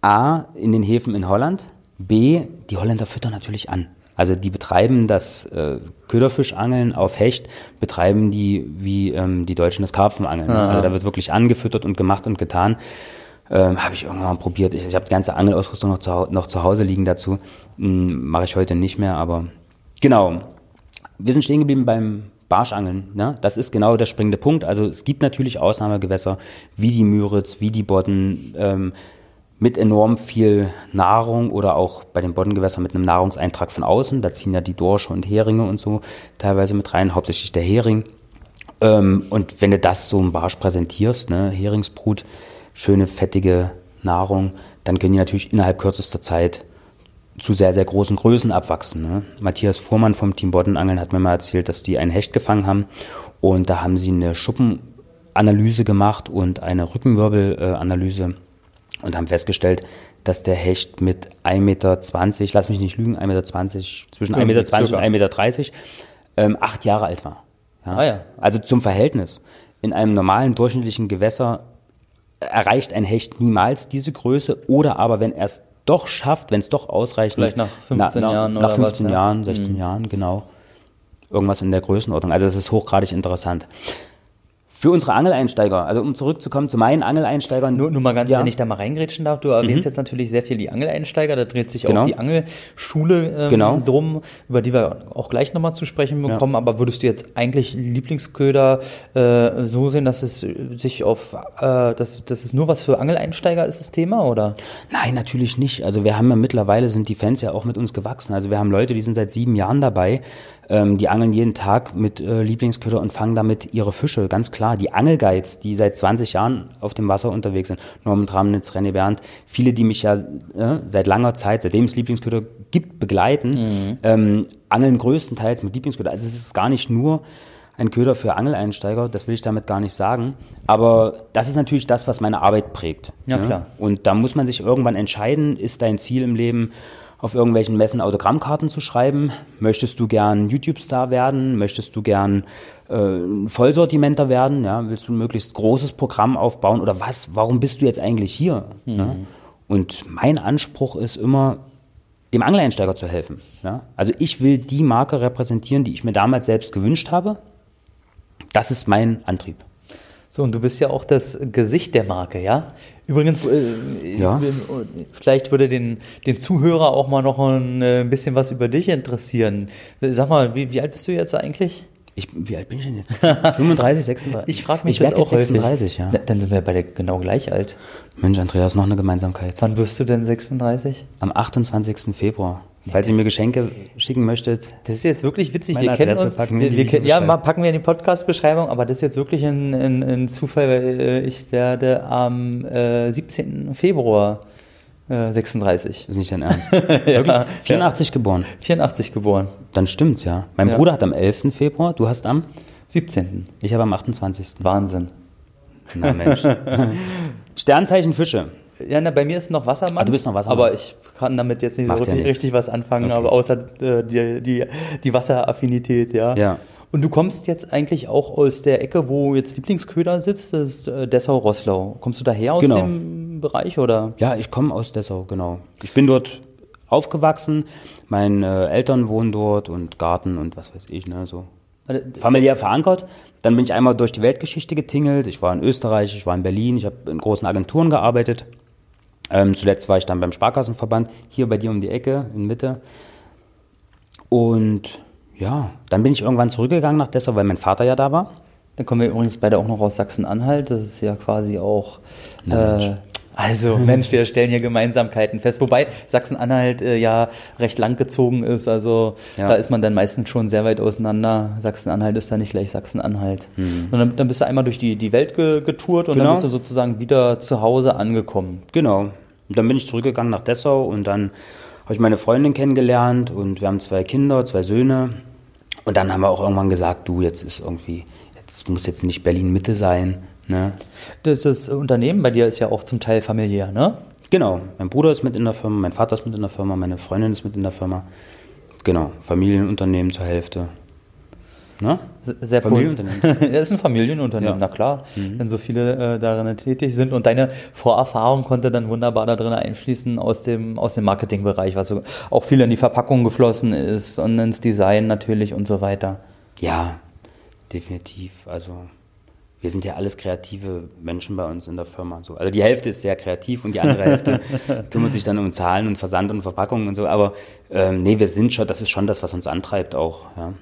A, in den Häfen in Holland, B, die Holländer füttern natürlich an. Also die betreiben das äh, Köderfischangeln auf Hecht, betreiben die wie ähm, die Deutschen das Karpfenangeln. Also da wird wirklich angefüttert und gemacht und getan. Ähm, habe ich irgendwann mal probiert. Ich, ich habe die ganze Angelausrüstung noch zu, noch zu Hause liegen dazu. Hm, Mache ich heute nicht mehr, aber genau. Wir sind stehen geblieben beim Barschangeln. Ne? Das ist genau der springende Punkt. Also es gibt natürlich Ausnahmegewässer wie die Müritz, wie die Bodden, ähm, mit enorm viel Nahrung oder auch bei den Boddengewässern mit einem Nahrungseintrag von außen. Da ziehen ja die Dorsche und Heringe und so teilweise mit rein, hauptsächlich der Hering. Ähm, und wenn du das so im Barsch präsentierst, ne, Heringsbrut, schöne fettige Nahrung, dann können die natürlich innerhalb kürzester Zeit zu sehr, sehr großen Größen abwachsen. Ne? Matthias Fuhrmann vom Team Boddenangeln hat mir mal erzählt, dass die einen Hecht gefangen haben und da haben sie eine Schuppenanalyse gemacht und eine Rückenwirbelanalyse und haben festgestellt, dass der Hecht mit 1,20 Meter, lass mich nicht lügen, 1,20 Meter, zwischen 1,20 Meter und circa. 1,30 Meter, ähm, acht Jahre alt war. Ah ja. Also zum Verhältnis. In einem normalen durchschnittlichen Gewässer erreicht ein Hecht niemals diese Größe oder aber wenn er es doch schafft, wenn es doch ausreichend Vielleicht nach 15 Jahren nach oder 15 was, ja. Jahren, 16 Jahren, genau. Irgendwas in der Größenordnung. Also das ist hochgradig interessant. Für unsere Angeleinsteiger, also um zurückzukommen zu meinen Angeleinsteigern. Nur, nur mal ganz, ja. Mhm. wenn ich da mal reingrätschen darf, du erwähnst jetzt natürlich sehr viel die Angeleinsteiger, da dreht sich Genau. auch die Angelschule ähm, Genau. drum, über die wir auch gleich nochmal zu sprechen bekommen, aber würdest du jetzt eigentlich Lieblingsköder äh, so sehen, dass es sich auf, äh, dass, dass es nur was für Angeleinsteiger ist, das Thema, oder? Nein, natürlich nicht. Also wir haben ja mittlerweile sind die Fans ja auch mit uns gewachsen. Also wir haben Leute, die sind seit sieben Jahren dabei. Ähm, die angeln jeden Tag mit äh, Lieblingsköder und fangen damit ihre Fische, ganz klar. Die Angelguides, die seit 20 Jahren auf dem Wasser unterwegs sind, Norman Tramnitz, René Bernd, viele, die mich ja äh, seit langer Zeit, seitdem es Lieblingsköder gibt, begleiten, mhm. ähm, angeln größtenteils mit Lieblingsköder. Also es ist gar nicht nur ein Köder für Angeleinsteiger, das will ich damit gar nicht sagen. Aber das ist natürlich das, was meine Arbeit prägt. Ja, ne? klar. Und da muss man sich irgendwann entscheiden, ist dein Ziel im Leben, auf irgendwelchen Messen Autogrammkarten zu schreiben? Möchtest du gern YouTube-Star werden? Möchtest du gern äh, Vollsortimenter werden? Ja? Willst du ein möglichst großes Programm aufbauen? Oder was? Warum bist du jetzt eigentlich hier? Mhm. Ne? Und mein Anspruch ist immer, dem Angeleinsteiger zu helfen. Ja? Also ich will die Marke repräsentieren, die ich mir damals selbst gewünscht habe. Das ist mein Antrieb. So, und du bist ja auch das Gesicht der Marke, ja? Übrigens, äh, ja. vielleicht würde den, den Zuhörer auch mal noch ein, äh, ein, bisschen was über dich interessieren. Sag mal, wie, wie alt bist du jetzt eigentlich? Ich, wie alt bin ich denn jetzt? 35, 36? Ich frage mich ich das auch 36, häufig. ja. Dann sind wir beide genau gleich alt. Mensch, Andreas, noch eine Gemeinsamkeit. Wann wirst du denn 36? Am 28. Februar. Falls ihr mir Geschenke schicken möchtet. Das ist jetzt wirklich witzig. Wir kennen uns. Packen wir, wir kennen, ja, mal packen wir in die Podcast-Beschreibung, aber das ist jetzt wirklich ein, ein, ein Zufall, weil äh, ich werde am äh, 17. Februar äh, 36. Das ist nicht dein Ernst. ja, 84 ja. geboren. 84 geboren. Dann stimmt's, ja. Mein ja. Bruder hat am 11. Februar, du hast am 17. Ich habe am 28. Wahnsinn. Na Mensch. Sternzeichen Fische. Ja, na, bei mir ist noch Wassermann. Ah, du bist noch Wassermann. Aber ich kann damit jetzt nicht Macht so richtig, ja richtig, was anfangen, okay. aber außer äh, die, die, die Wasseraffinität, ja. Ja. Und du kommst jetzt eigentlich auch aus der Ecke, wo jetzt Lieblingsköder sitzt, das ist äh, Dessau-Rosslau. Kommst du daher aus genau. dem Bereich oder? Ja, ich komme aus Dessau, genau. Ich bin dort aufgewachsen. Meine Eltern wohnen dort und Garten und was weiß ich, ne, so. Also, Familiär verankert. Dann bin ich einmal durch die Weltgeschichte getingelt. Ich war in Österreich, ich war in Berlin, ich habe in großen Agenturen gearbeitet. Ähm, zuletzt war ich dann beim Sparkassenverband, hier bei dir um die Ecke, in Mitte. Und ja, dann bin ich irgendwann zurückgegangen nach Dessau, weil mein Vater ja da war. Dann kommen wir übrigens beide auch noch aus Sachsen-Anhalt. Das ist ja quasi auch äh, also Mensch, wir stellen hier Gemeinsamkeiten fest. Wobei Sachsen-Anhalt äh, ja recht lang gezogen ist. Also ja. da ist man dann meistens schon sehr weit auseinander. Sachsen-Anhalt ist da nicht gleich Sachsen-Anhalt. Mhm. Und dann, dann, bist du einmal durch die, die Welt ge getourt und genau. dann bist du sozusagen wieder zu Hause angekommen. Genau. Und dann bin ich zurückgegangen nach Dessau und dann habe ich meine Freundin kennengelernt und wir haben zwei Kinder, zwei Söhne. Und dann haben wir auch irgendwann gesagt, du, jetzt ist irgendwie, jetzt muss jetzt nicht Berlin Mitte sein, Ne? Das, das Unternehmen bei dir ist ja auch zum Teil familiär, ne? Genau. Mein Bruder ist mit in der Firma, mein Vater ist mit in der Firma, meine Freundin ist mit in der Firma. Genau. Familienunternehmen zur Hälfte. Ne? Sehr Familienunternehmen. ja, ist ein Familienunternehmen, ja. na klar. Mhm. Wenn so viele äh, darin tätig sind und deine Vorerfahrung konnte dann wunderbar da drin einfließen aus dem, aus dem Marketingbereich, was so auch viel in die Verpackung geflossen ist und ins Design natürlich und so weiter. Ja, definitiv. Also wir sind ja alles kreative Menschen bei uns in der Firma. So. Also die Hälfte ist sehr kreativ und die andere Hälfte kümmert sich dann um Zahlen und Versand und Verpackungen und so. Aber ähm, nee, wir sind schon, das ist schon das, was uns antreibt auch. Ja.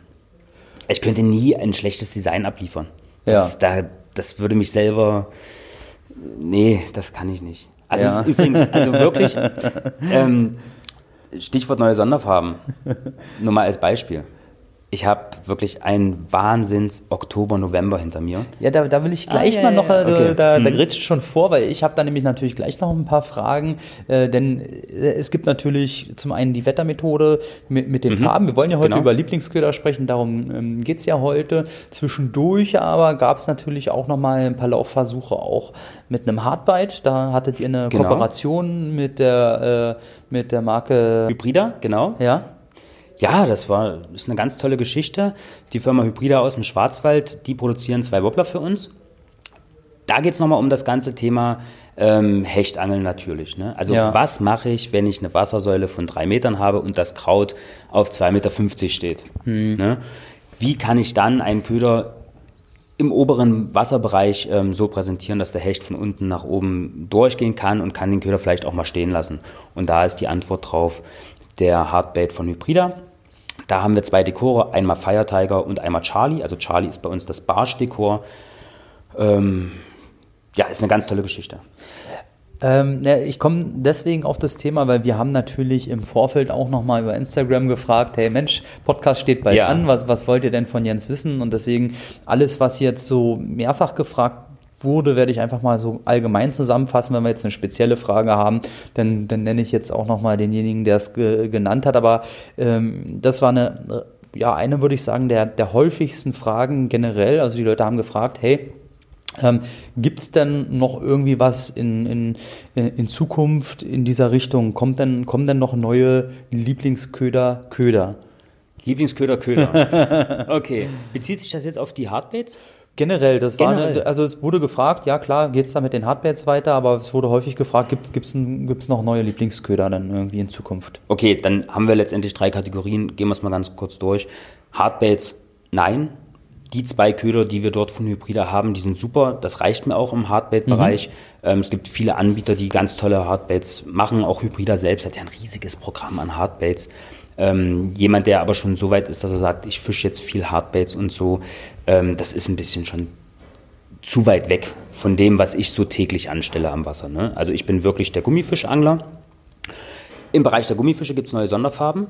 Ich könnte nie ein schlechtes Design abliefern. Das, ja. da, das würde mich selber. Nee, das kann ich nicht. Also ja. übrigens, also wirklich, ähm, Stichwort neue Sonderfarben. Nur mal als Beispiel ich habe wirklich einen Wahnsinns Oktober, November hinter mir. Ja, da, da will ich gleich ah, mal ja, noch, ja. Äh, okay. da, da mhm. schon vor, weil ich habe da nämlich natürlich gleich noch ein paar Fragen, äh, denn äh, es gibt natürlich zum einen die Wettermethode mit, mit den mhm. Farben. Wir wollen ja heute genau. über Lieblingsköder sprechen, darum ähm, geht es ja heute. Zwischendurch aber gab es natürlich auch noch mal ein paar Laufversuche auch mit einem Hardbite. Da hattet ihr eine genau. Kooperation mit der, äh, mit der Marke Hybrida, genau. Ja. Ja, das war ist eine ganz tolle Geschichte. Die Firma Hybrida aus dem Schwarzwald, die produzieren zwei Wobbler für uns. Da geht es nochmal um das ganze Thema ähm, Hechtangeln natürlich. Ne? Also ja. was mache ich, wenn ich eine Wassersäule von drei Metern habe und das Kraut auf 2,50 Meter steht? Hm. Ne? Wie kann ich dann einen Köder im oberen Wasserbereich ähm, so präsentieren, dass der Hecht von unten nach oben durchgehen kann und kann den Köder vielleicht auch mal stehen lassen. Und da ist die Antwort drauf der Hardbait von Hybrida. Da haben wir zwei Dekore, einmal Fire Tiger und einmal Charlie. Also Charlie ist bei uns das Barsch-Dekor. Ähm, ja, ist eine ganz tolle Geschichte. Ähm, ich komme deswegen auf das Thema, weil wir haben natürlich im Vorfeld auch nochmal über Instagram gefragt, hey Mensch, Podcast steht bald Ja. an, was, was wollt ihr denn von Jens wissen? Und deswegen alles, was jetzt so mehrfach gefragt wurde, werde ich einfach mal so allgemein zusammenfassen. Wenn wir jetzt eine spezielle Frage haben, dann, dann nenne ich jetzt auch nochmal denjenigen, der es ge genannt hat. Aber ähm, das war eine, äh, ja, eine würde ich sagen, der, der häufigsten Fragen generell. Also die Leute haben gefragt, hey, ähm, Gibt es denn noch irgendwie was in, in, in Zukunft in dieser Richtung? Kommt denn, kommen denn noch neue Lieblingsköder, Köder? Lieblingsköder, Köder. Okay. Bezieht sich das jetzt auf die Hardbaits? Generell, das war Generell. eine, also es wurde gefragt, ja klar, geht es da mit den Hardbaits weiter, aber es wurde häufig gefragt, gibt es gibt's noch neue Lieblingsköder dann irgendwie in Zukunft? Okay, dann haben wir letztendlich drei Kategorien. Gehen wir es mal ganz kurz durch. Hardbaits, nein. Die zwei Köder, die wir dort von Hybrida haben, die sind super. Das reicht mir auch im Hardbait-Bereich. Ähm, es gibt viele Anbieter, die ganz tolle Hardbaits machen. Auch Hybrida selbst hat ja ein riesiges Programm an Hardbaits. Ähm, jemand, der aber schon so weit ist, dass er sagt, ich fische jetzt viel Hardbaits und so, ähm, das ist ein bisschen schon zu weit weg von dem, was ich so täglich anstelle am Wasser. Ne? Also ich bin wirklich der Gummifischangler. Im Bereich der Gummifische gibt es neue Sonderfarben.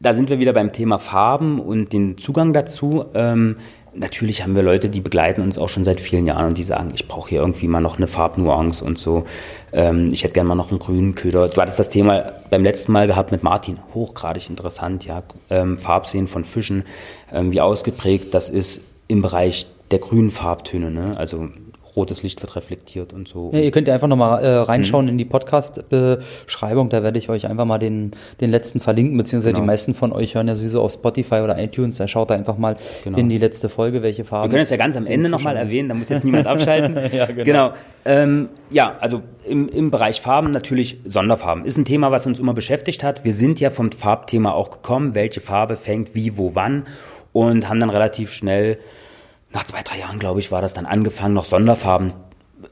Da sind wir wieder beim Thema Farben und den Zugang dazu. Ähm, natürlich haben wir Leute, die begleiten uns auch schon seit vielen Jahren und die sagen, ich brauche hier irgendwie mal noch eine Farbnuance und so. Ähm, ich hätte gerne mal noch einen grünen Köder. Du hattest das Thema beim letzten Mal gehabt mit Martin. Hochgradig interessant, ja. Ähm, Farbsehen von Fischen, ähm, wie ausgeprägt das ist im Bereich der grünen Farbtöne. Ne? Also rotes Licht wird reflektiert und so. Ja, ihr könnt ja einfach nochmal äh, reinschauen in die Podcast-Beschreibung. Da werde ich euch einfach mal den, den letzten verlinken, beziehungsweise Genau. die meisten von euch hören ja sowieso auf Spotify oder iTunes. Da schaut da einfach mal Genau. in die letzte Folge, welche Farben. Wir können es ja ganz am Ende nochmal erwähnen, da muss jetzt niemand abschalten. Ja, genau. genau. Ähm, ja, also im, im Bereich Farben natürlich Sonderfarben. Ist ein Thema, was uns immer beschäftigt hat. Wir sind ja vom Farbthema auch gekommen, welche Farbe fängt wie, wo, wann und haben dann relativ schnell, nach zwei, drei Jahren, glaube ich, war das dann angefangen, noch Sonderfarben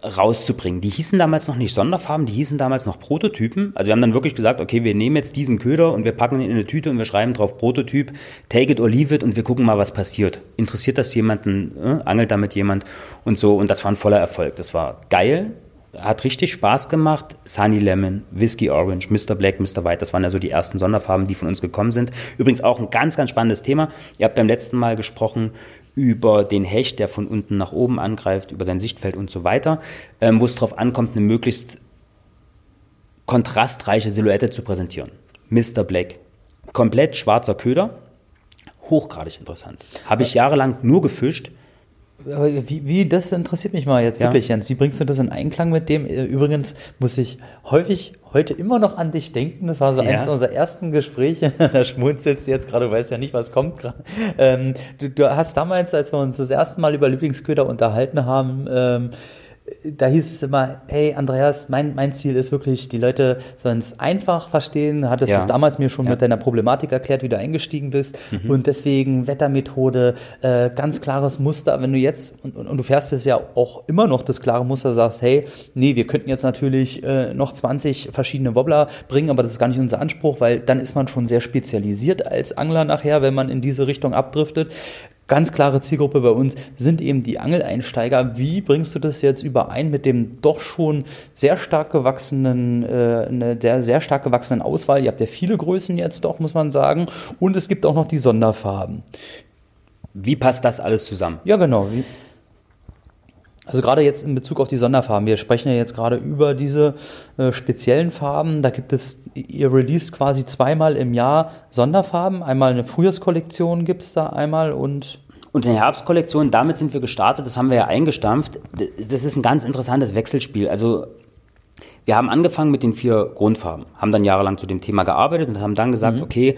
rauszubringen. Die hießen damals noch nicht Sonderfarben, die hießen damals noch Prototypen. Also wir haben dann wirklich gesagt, okay, wir nehmen jetzt diesen Köder und wir packen ihn in eine Tüte und wir schreiben drauf Prototyp, take it or leave it und wir gucken mal, was passiert. Interessiert das jemanden, äh, angelt damit jemand und so und das war ein voller Erfolg. Das war geil, hat richtig Spaß gemacht. Sunny Lemon, Whiskey Orange, Mr. Black, Mr. White, das waren ja so die ersten Sonderfarben, die von uns gekommen sind. Übrigens auch ein ganz, ganz spannendes Thema. Ihr habt beim letzten Mal gesprochen über den Hecht, der von unten nach oben angreift, über sein Sichtfeld und so weiter, ähm, wo es darauf ankommt, eine möglichst kontrastreiche Silhouette zu präsentieren. Mr. Black, komplett schwarzer Köder, hochgradig interessant. Habe ich jahrelang nur gefischt. Aber wie, wie, das interessiert mich mal jetzt Ja. wirklich, Jens. Wie bringst du das in Einklang mit dem? Äh, Übrigens muss ich häufig heute immer noch an dich denken. Das war so Ja. eines unserer ersten Gespräche. da schmunzelst du jetzt gerade, du weißt ja nicht, was kommt gerade. Ähm, du, du hast damals, als wir uns das erste Mal über Lieblingsköder unterhalten haben, ähm, da hieß es immer, hey Andreas, mein, mein Ziel ist wirklich, die Leute sollen es einfach verstehen. Hattest Ja. es damals mir schon Ja. mit deiner Problematik erklärt, wie du eingestiegen bist. Und deswegen Wettermethode, äh, ganz klares Muster. Wenn du jetzt, und, und, und du fährst es ja auch immer noch das klare Muster, sagst, hey, nee, wir könnten jetzt natürlich äh, noch 20 verschiedene Wobbler bringen, aber das ist gar nicht unser Anspruch, weil dann ist man schon sehr spezialisiert als Angler nachher, wenn man in diese Richtung abdriftet. Ganz klare Zielgruppe bei uns sind eben die Angeleinsteiger. Wie bringst du das jetzt überein mit dem doch schon sehr stark gewachsenen, äh, eine sehr, sehr stark gewachsenen Auswahl? Ihr habt ja viele Größen jetzt doch, muss man sagen. Und es gibt auch noch die Sonderfarben. Wie passt das alles zusammen? Ja, genau. Wie- Also gerade jetzt in Bezug auf die Sonderfarben. Wir sprechen ja jetzt gerade über diese äh, speziellen Farben. Da gibt es, ihr released quasi zweimal im Jahr Sonderfarben. Einmal eine Frühjahrskollektion gibt es da einmal und Und in der Herbstkollektion, damit sind wir gestartet, das haben wir ja eingestampft. Das ist ein ganz interessantes Wechselspiel. Also wir haben angefangen mit den vier Grundfarben, haben dann jahrelang zu dem Thema gearbeitet und haben dann gesagt, okay,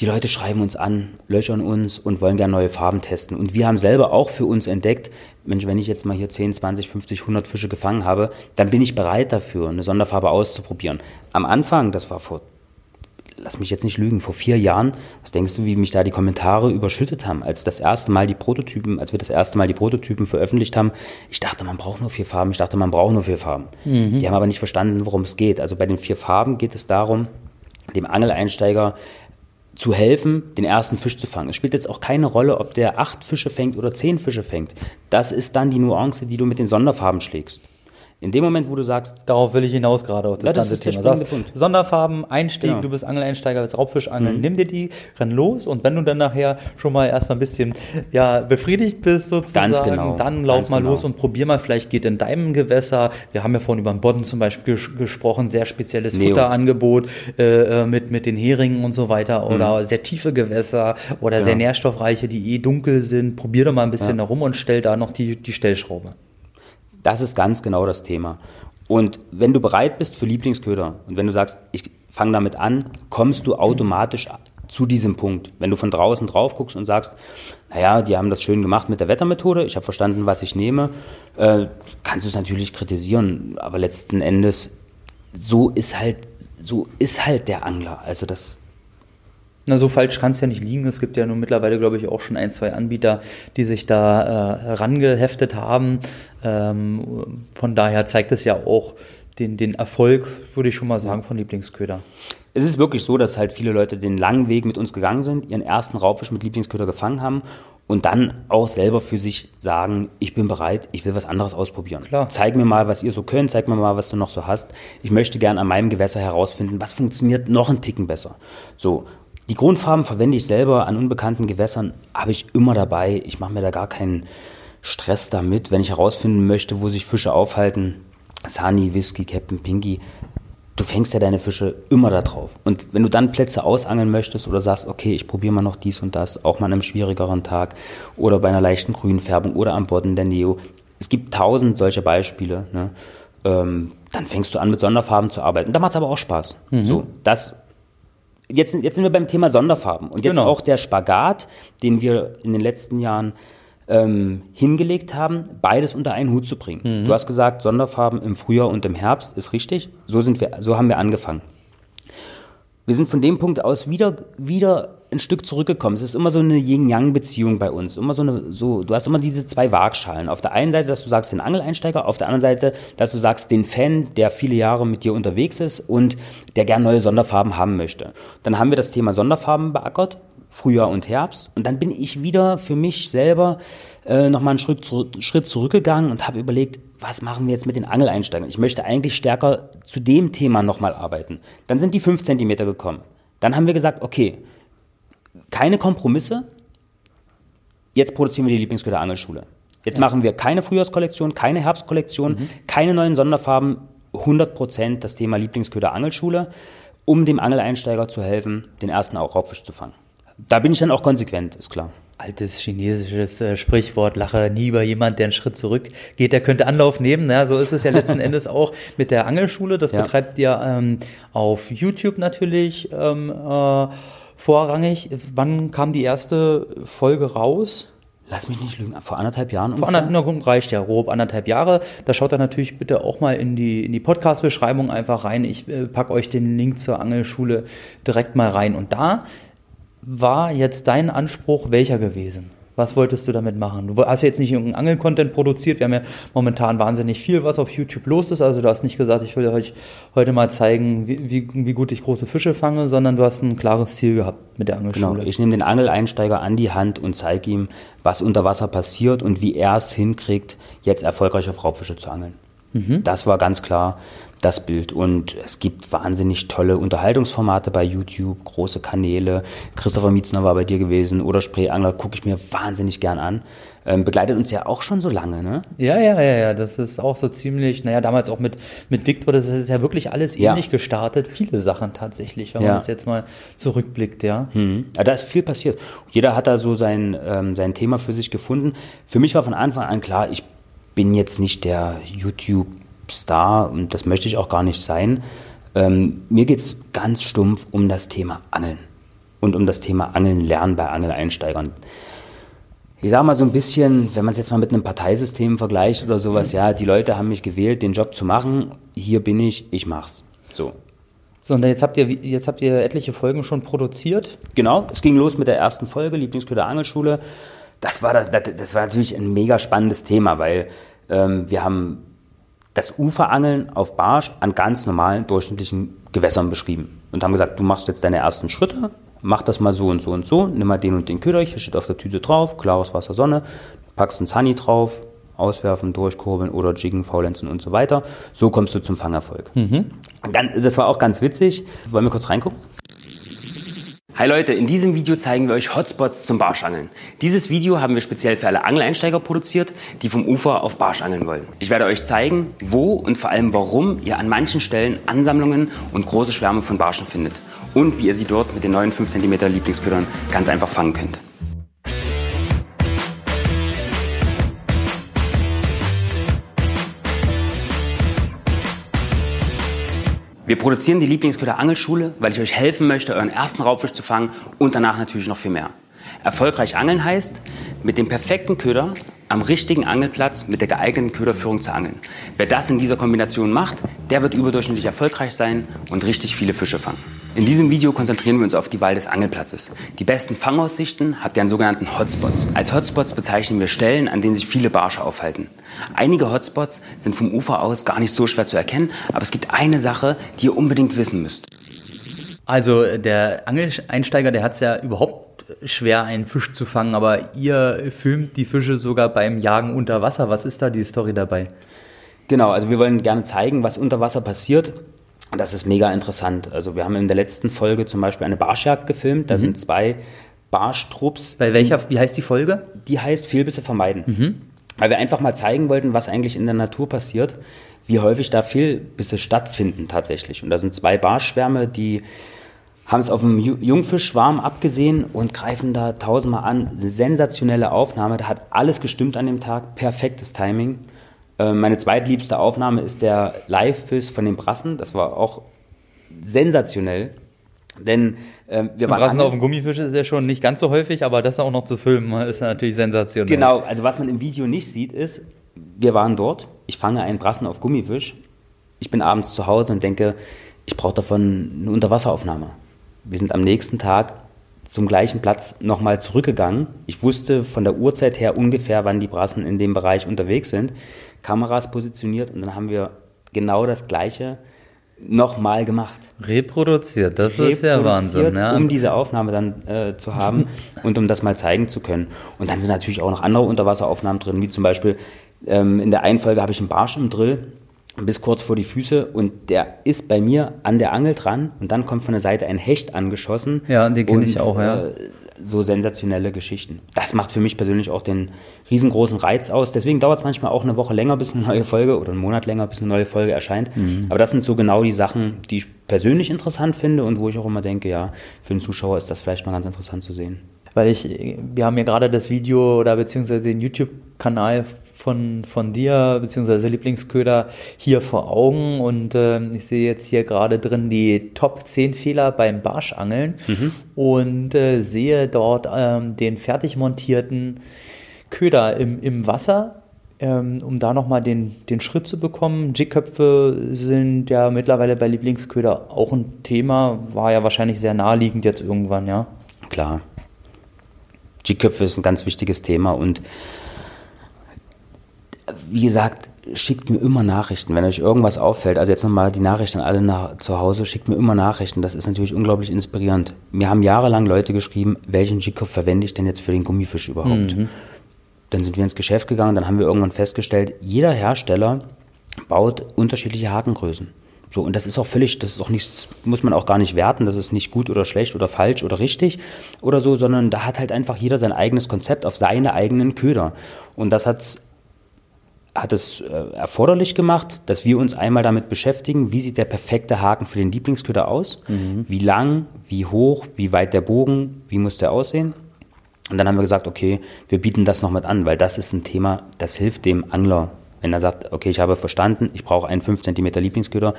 die Leute schreiben uns an, löchern uns und wollen gerne neue Farben testen. Und wir haben selber auch für uns entdeckt, Mensch, wenn ich jetzt mal hier 10, 20, 50, 100 Fische gefangen habe, dann bin ich bereit dafür, eine Sonderfarbe auszuprobieren. Am Anfang, das war vor lass mich jetzt nicht lügen, vor vier Jahren, was denkst du, wie mich da die Kommentare überschüttet haben, als das erste Mal die Prototypen, als wir das erste Mal die Prototypen veröffentlicht haben, ich dachte, man braucht nur vier Farben, ich dachte, man braucht nur vier Farben. Die haben aber nicht verstanden, worum es geht. Also bei den vier Farben geht es darum, dem Angeleinsteiger zu helfen, den ersten Fisch zu fangen. Es spielt jetzt auch keine Rolle, ob der acht Fische fängt oder zehn Fische fängt. Das ist dann die Nuance, die du mit den Sonderfarben schlägst. In dem Moment, wo du sagst, Darauf will ich hinaus gerade auf das Ja, das ganze Thema. Sagst. Sonderfarben, Einstieg, Genau. du bist Angeleinsteiger, willst Raubfisch angeln, Mhm. nimm dir die, renn los und wenn du dann nachher schon mal erstmal ein bisschen ja, befriedigt bist sozusagen, genau, dann lauf ganz mal genau. los und probier mal, vielleicht geht in deinem Gewässer, wir haben ja vorhin über den Bodden zum Beispiel ges gesprochen, sehr spezielles Neo. Futterangebot äh, äh, mit, mit den Heringen und so weiter oder sehr tiefe Gewässer oder sehr Mhm. Genau. nährstoffreiche, die eh dunkel sind, probier doch mal ein bisschen herum und stell da noch die, die Stellschraube. Das ist ganz genau das Thema. Und wenn du bereit bist für Lieblingsköder und wenn du sagst, ich fange damit an, kommst du automatisch zu diesem Punkt. Wenn du von draußen drauf guckst und sagst, naja, die haben das schön gemacht mit der Wettermethode, ich habe verstanden, was ich nehme, äh, kannst du es natürlich kritisieren, aber letzten Endes, so ist halt, so ist halt der Angler. Also das, Na, so falsch kann es ja nicht liegen. Es gibt ja nun mittlerweile, glaube ich, auch schon ein, zwei Anbieter, die sich da äh, rangeheftet haben. Ähm, von daher zeigt es ja auch den, den Erfolg, würde ich schon mal sagen, von Lieblingsköder. Es ist wirklich so, dass halt viele Leute den langen Weg mit uns gegangen sind, ihren ersten Raubfisch mit Lieblingsköder gefangen haben und dann auch selber für sich sagen, ich bin bereit, ich will was anderes ausprobieren. Klar. Zeig mir mal, was ihr so könnt, zeig mir mal, was du noch so hast. Ich möchte gern an meinem Gewässer herausfinden, was funktioniert noch einen Ticken besser. So, die Grundfarben verwende ich selber an unbekannten Gewässern, habe ich immer dabei. Ich mache mir da gar keinen Stress damit, wenn ich herausfinden möchte, wo sich Fische aufhalten. Sani, Whisky, Captain Pinky, du fängst ja deine Fische immer da drauf. Und wenn du dann Plätze ausangeln möchtest oder sagst, okay, ich probiere mal noch dies und das, auch mal an einem schwierigeren Tag oder bei einer leichten Grünfärbung oder am Bodden der Neo, es gibt tausend solcher Beispiele, ne? ähm, dann fängst du an mit Sonderfarben zu arbeiten. Da macht es aber auch Spaß. So, das Jetzt, sind- jetzt sind wir beim Thema Sonderfarben. Und jetzt Genau. auch der Spagat, den wir in den letzten Jahren ähm, hingelegt haben, beides unter einen Hut zu bringen. Du hast gesagt, Sonderfarben im Frühjahr und im Herbst ist richtig. So sind wir, so haben wir angefangen. Wir sind von dem Punkt aus wieder, wieder ein Stück zurückgekommen. Es ist immer so eine Yin-Yang-Beziehung bei uns. Immer so eine, so, du hast immer diese zwei Waagschalen. Auf der einen Seite, dass du sagst, den Angeleinsteiger, auf der anderen Seite, dass du sagst, den Fan, der viele Jahre mit dir unterwegs ist und der gern neue Sonderfarben haben möchte. Dann haben wir das Thema Sonderfarben beackert, Frühjahr und Herbst. Und dann bin ich wieder für mich selber äh, nochmal einen Schritt, zurück, Schritt zurückgegangen und habe überlegt, was machen wir jetzt mit den Angeleinsteigern? Ich möchte eigentlich stärker zu dem Thema nochmal arbeiten. Dann sind die 5 cm gekommen. Dann haben wir gesagt, okay, keine Kompromisse. Jetzt produzieren wir die Lieblingsköder Angelschule. Jetzt machen wir keine Frühjahrskollektion, keine Herbstkollektion, keine neuen Sonderfarben, 100% das Thema Lieblingsköder Angelschule, um dem Angeleinsteiger zu helfen, den ersten auch Raubfisch zu fangen. Da bin ich dann auch konsequent, ist klar. Altes chinesisches äh, Sprichwort, lache nie über jemand, der einen Schritt zurück geht, der könnte Anlauf nehmen. Na, so ist es ja letzten Endes auch mit der Angelschule. Das Ja. betreibt ihr ähm, auf YouTube natürlich ähm, äh, vorrangig. Wann kam die erste Folge raus? Lass mich nicht lügen, vor anderthalb Jahren Vor anderthalb, gut, reicht ja, grob anderthalb Jahre. Da schaut ihr natürlich bitte auch mal in die, in die Podcast-Beschreibung einfach rein. Ich äh, packe euch den Link zur Angelschule direkt mal rein. Und da war jetzt dein Anspruch welcher gewesen? Was wolltest du damit machen? Du hast jetzt nicht irgendeinen Angel-Content produziert. Wir haben ja momentan wahnsinnig viel, was auf YouTube los ist. Also du hast nicht gesagt, ich will euch heute mal zeigen, wie, wie, wie gut ich große Fische fange, sondern du hast ein klares Ziel gehabt mit der Genau, Angelschule. ich nehme den Angeleinsteiger an die Hand und zeige ihm, was unter Wasser passiert und wie er es hinkriegt, jetzt erfolgreich auf Raubfische zu angeln. Das war ganz klar das Bild. Und es gibt wahnsinnig tolle Unterhaltungsformate bei YouTube, große Kanäle. Christopher Mietzner war bei dir gewesen oder Spreeangler, gucke ich mir wahnsinnig gern an. Ähm, begleitet uns ja auch schon so lange, ne? Ja, ja, ja, ja, das ist auch so ziemlich, naja, damals auch mit, mit Victor, das ist ja wirklich alles Ja. ähnlich gestartet. Viele Sachen tatsächlich, wenn Ja. man das jetzt mal zurückblickt, ja. Mhm. Ja, da ist viel passiert. Jeder hat da so sein, ähm, sein Thema für sich gefunden. Für mich war von Anfang an klar, ich bin jetzt nicht der YouTube-Star und das möchte ich auch gar nicht sein. Ähm, mir geht es ganz stumpf um das Thema Angeln und um das Thema Angeln lernen bei Angeleinsteigern. Ich sage mal so ein bisschen, wenn man es jetzt mal mit einem Parteisystem vergleicht oder sowas, ja, die Leute haben mich gewählt, den Job zu machen. Hier bin ich, ich mach's. So. So, und jetzt habt ihr, jetzt habt ihr etliche Folgen schon produziert. Genau, es ging los mit der ersten Folge, Lieblingsköder Angelschule. Das war, das, das war natürlich ein mega spannendes Thema, weil ähm, wir haben das Uferangeln auf Barsch an ganz normalen, durchschnittlichen Gewässern beschrieben und haben gesagt, du machst jetzt deine ersten Schritte, mach das mal so und so und so, nimm mal den und den Köder, hier steht auf der Tüte drauf, klares Wasser, Sonne, packst einen Sunny drauf, auswerfen, durchkurbeln oder jiggen, faulenzen und so weiter. So kommst du zum Fangerfolg. Mhm. Das war auch ganz witzig. Wollen wir kurz reingucken? Hi Leute, in diesem Video zeigen wir euch Hotspots zum Barschangeln. Dieses Video haben wir speziell für alle Angeleinsteiger produziert, die vom Ufer auf Barsch angeln wollen. Ich werde euch zeigen, wo und vor allem warum ihr an manchen Stellen Ansammlungen und große Schwärme von Barschen findet und wie ihr sie dort mit den neuen 5 cm Lieblingsködern ganz einfach fangen könnt. Wir produzieren die Lieblingsköder Angelschule, weil ich euch helfen möchte, euren ersten Raubfisch zu fangen und danach natürlich noch viel mehr. Erfolgreich angeln heißt, mit dem perfekten Köder am richtigen Angelplatz mit der geeigneten Köderführung zu angeln. Wer das in dieser Kombination macht, der wird überdurchschnittlich erfolgreich sein und richtig viele Fische fangen. In diesem Video konzentrieren wir uns auf die Wahl des Angelplatzes. Die besten Fangaussichten habt ihr an sogenannten Hotspots. Als Hotspots bezeichnen wir Stellen, an denen sich viele Barsche aufhalten. Einige Hotspots sind vom Ufer aus gar nicht so schwer zu erkennen, aber es gibt eine Sache, die ihr unbedingt wissen müsst. Also der Angeleinsteiger, der hat es ja überhaupt schwer, einen Fisch zu fangen, aber ihr filmt die Fische sogar beim Jagen unter Wasser. Was ist da die Story dabei? Genau, also wir wollen gerne zeigen, was unter Wasser passiert. Und das ist mega interessant. Also wir haben in der letzten Folge zum Beispiel eine Barschjagd gefilmt. Da mhm. sind zwei Barschtrupps. Bei welcher, wie heißt die Folge? Die heißt Fehlbisse vermeiden. Mhm. Weil wir einfach mal zeigen wollten, was eigentlich in der Natur passiert, wie häufig da Fehlbisse stattfinden tatsächlich. Und da sind zwei Barschschwärme, die haben es auf dem Jungfischschwarm abgesehen und greifen da tausendmal an. Sensationelle Aufnahme, da hat alles gestimmt an dem Tag, perfektes Timing. Äh, meine zweitliebste Aufnahme ist der Live-Biss von den Brassen. Das war auch sensationell. Denn äh, wir waren. Brassen auf dem Gummifisch ist ja schon nicht ganz so häufig, aber das auch noch zu filmen, ist natürlich sensationell. Genau, also was man im Video nicht sieht, ist, wir waren dort, ich fange einen Brassen auf Gummifisch, ich bin abends zu Hause und denke, ich brauche davon eine Unterwasseraufnahme. Wir sind am nächsten Tag zum gleichen Platz nochmal zurückgegangen. Ich wusste von der Uhrzeit her ungefähr, wann die Brassen in dem Bereich unterwegs sind. Kameras positioniert und dann haben wir genau das Gleiche nochmal gemacht. Reproduziert, das Reproduziert, ist ja Wahnsinn. Ja. Um diese Aufnahme dann äh, zu haben und um das mal zeigen zu können. Und dann sind natürlich auch noch andere Unterwasseraufnahmen drin, wie zum Beispiel ähm, in der einen Folge habe ich einen Barsch im Drill bis kurz vor die Füße und der ist bei mir an der Angel dran und dann kommt von der Seite ein Hecht angeschossen. Ja, den kenne ich auch, ja. Äh, so sensationelle Geschichten. Das macht für mich persönlich auch den riesengroßen Reiz aus. Deswegen dauert es manchmal auch eine Woche länger, bis eine neue Folge oder einen Monat länger, bis eine neue Folge erscheint. Mhm. Aber das sind so genau die Sachen, die ich persönlich interessant finde und wo ich auch immer denke, ja, für den Zuschauer ist das vielleicht mal ganz interessant zu sehen. Weil ich, wir haben ja gerade das Video oder beziehungsweise den YouTube-Kanal von, von dir, beziehungsweise Lieblingsköder hier vor Augen und äh, ich sehe jetzt hier gerade drin die Top 10 Fehler beim Barschangeln mhm. und äh, sehe dort ähm, den fertig montierten Köder im, im Wasser, ähm, um da nochmal den, den Schritt zu bekommen. Jigköpfe sind ja mittlerweile bei Lieblingsköder auch ein Thema, war ja wahrscheinlich sehr naheliegend jetzt irgendwann, ja. Klar. Jigköpfe ist ein ganz wichtiges Thema und wie gesagt, schickt mir immer Nachrichten, wenn euch irgendwas auffällt. Also jetzt nochmal die Nachrichten alle nach, zu Hause, schickt mir immer Nachrichten. Das ist natürlich unglaublich inspirierend. Mir haben jahrelang Leute geschrieben, welchen G-Kopf verwende ich denn jetzt für den Gummifisch überhaupt? Mhm. Dann sind wir ins Geschäft gegangen, dann haben wir irgendwann festgestellt, jeder Hersteller baut unterschiedliche Hakengrößen. So, und das ist auch völlig, das ist auch nichts, muss man auch gar nicht werten, das ist nicht gut oder schlecht oder falsch oder richtig oder so, sondern da hat halt einfach jeder sein eigenes Konzept auf seine eigenen Köder. Und das hat hat es äh, erforderlich gemacht, dass wir uns einmal damit beschäftigen, wie sieht der perfekte Haken für den Lieblingsköder aus, mhm. wie lang, wie hoch, wie weit der Bogen, wie muss der aussehen. Und dann haben wir gesagt, okay, wir bieten das noch mit an, weil das ist ein Thema, das hilft dem Angler. Wenn er sagt, okay, ich habe verstanden, ich brauche einen 5 cm Lieblingsköder,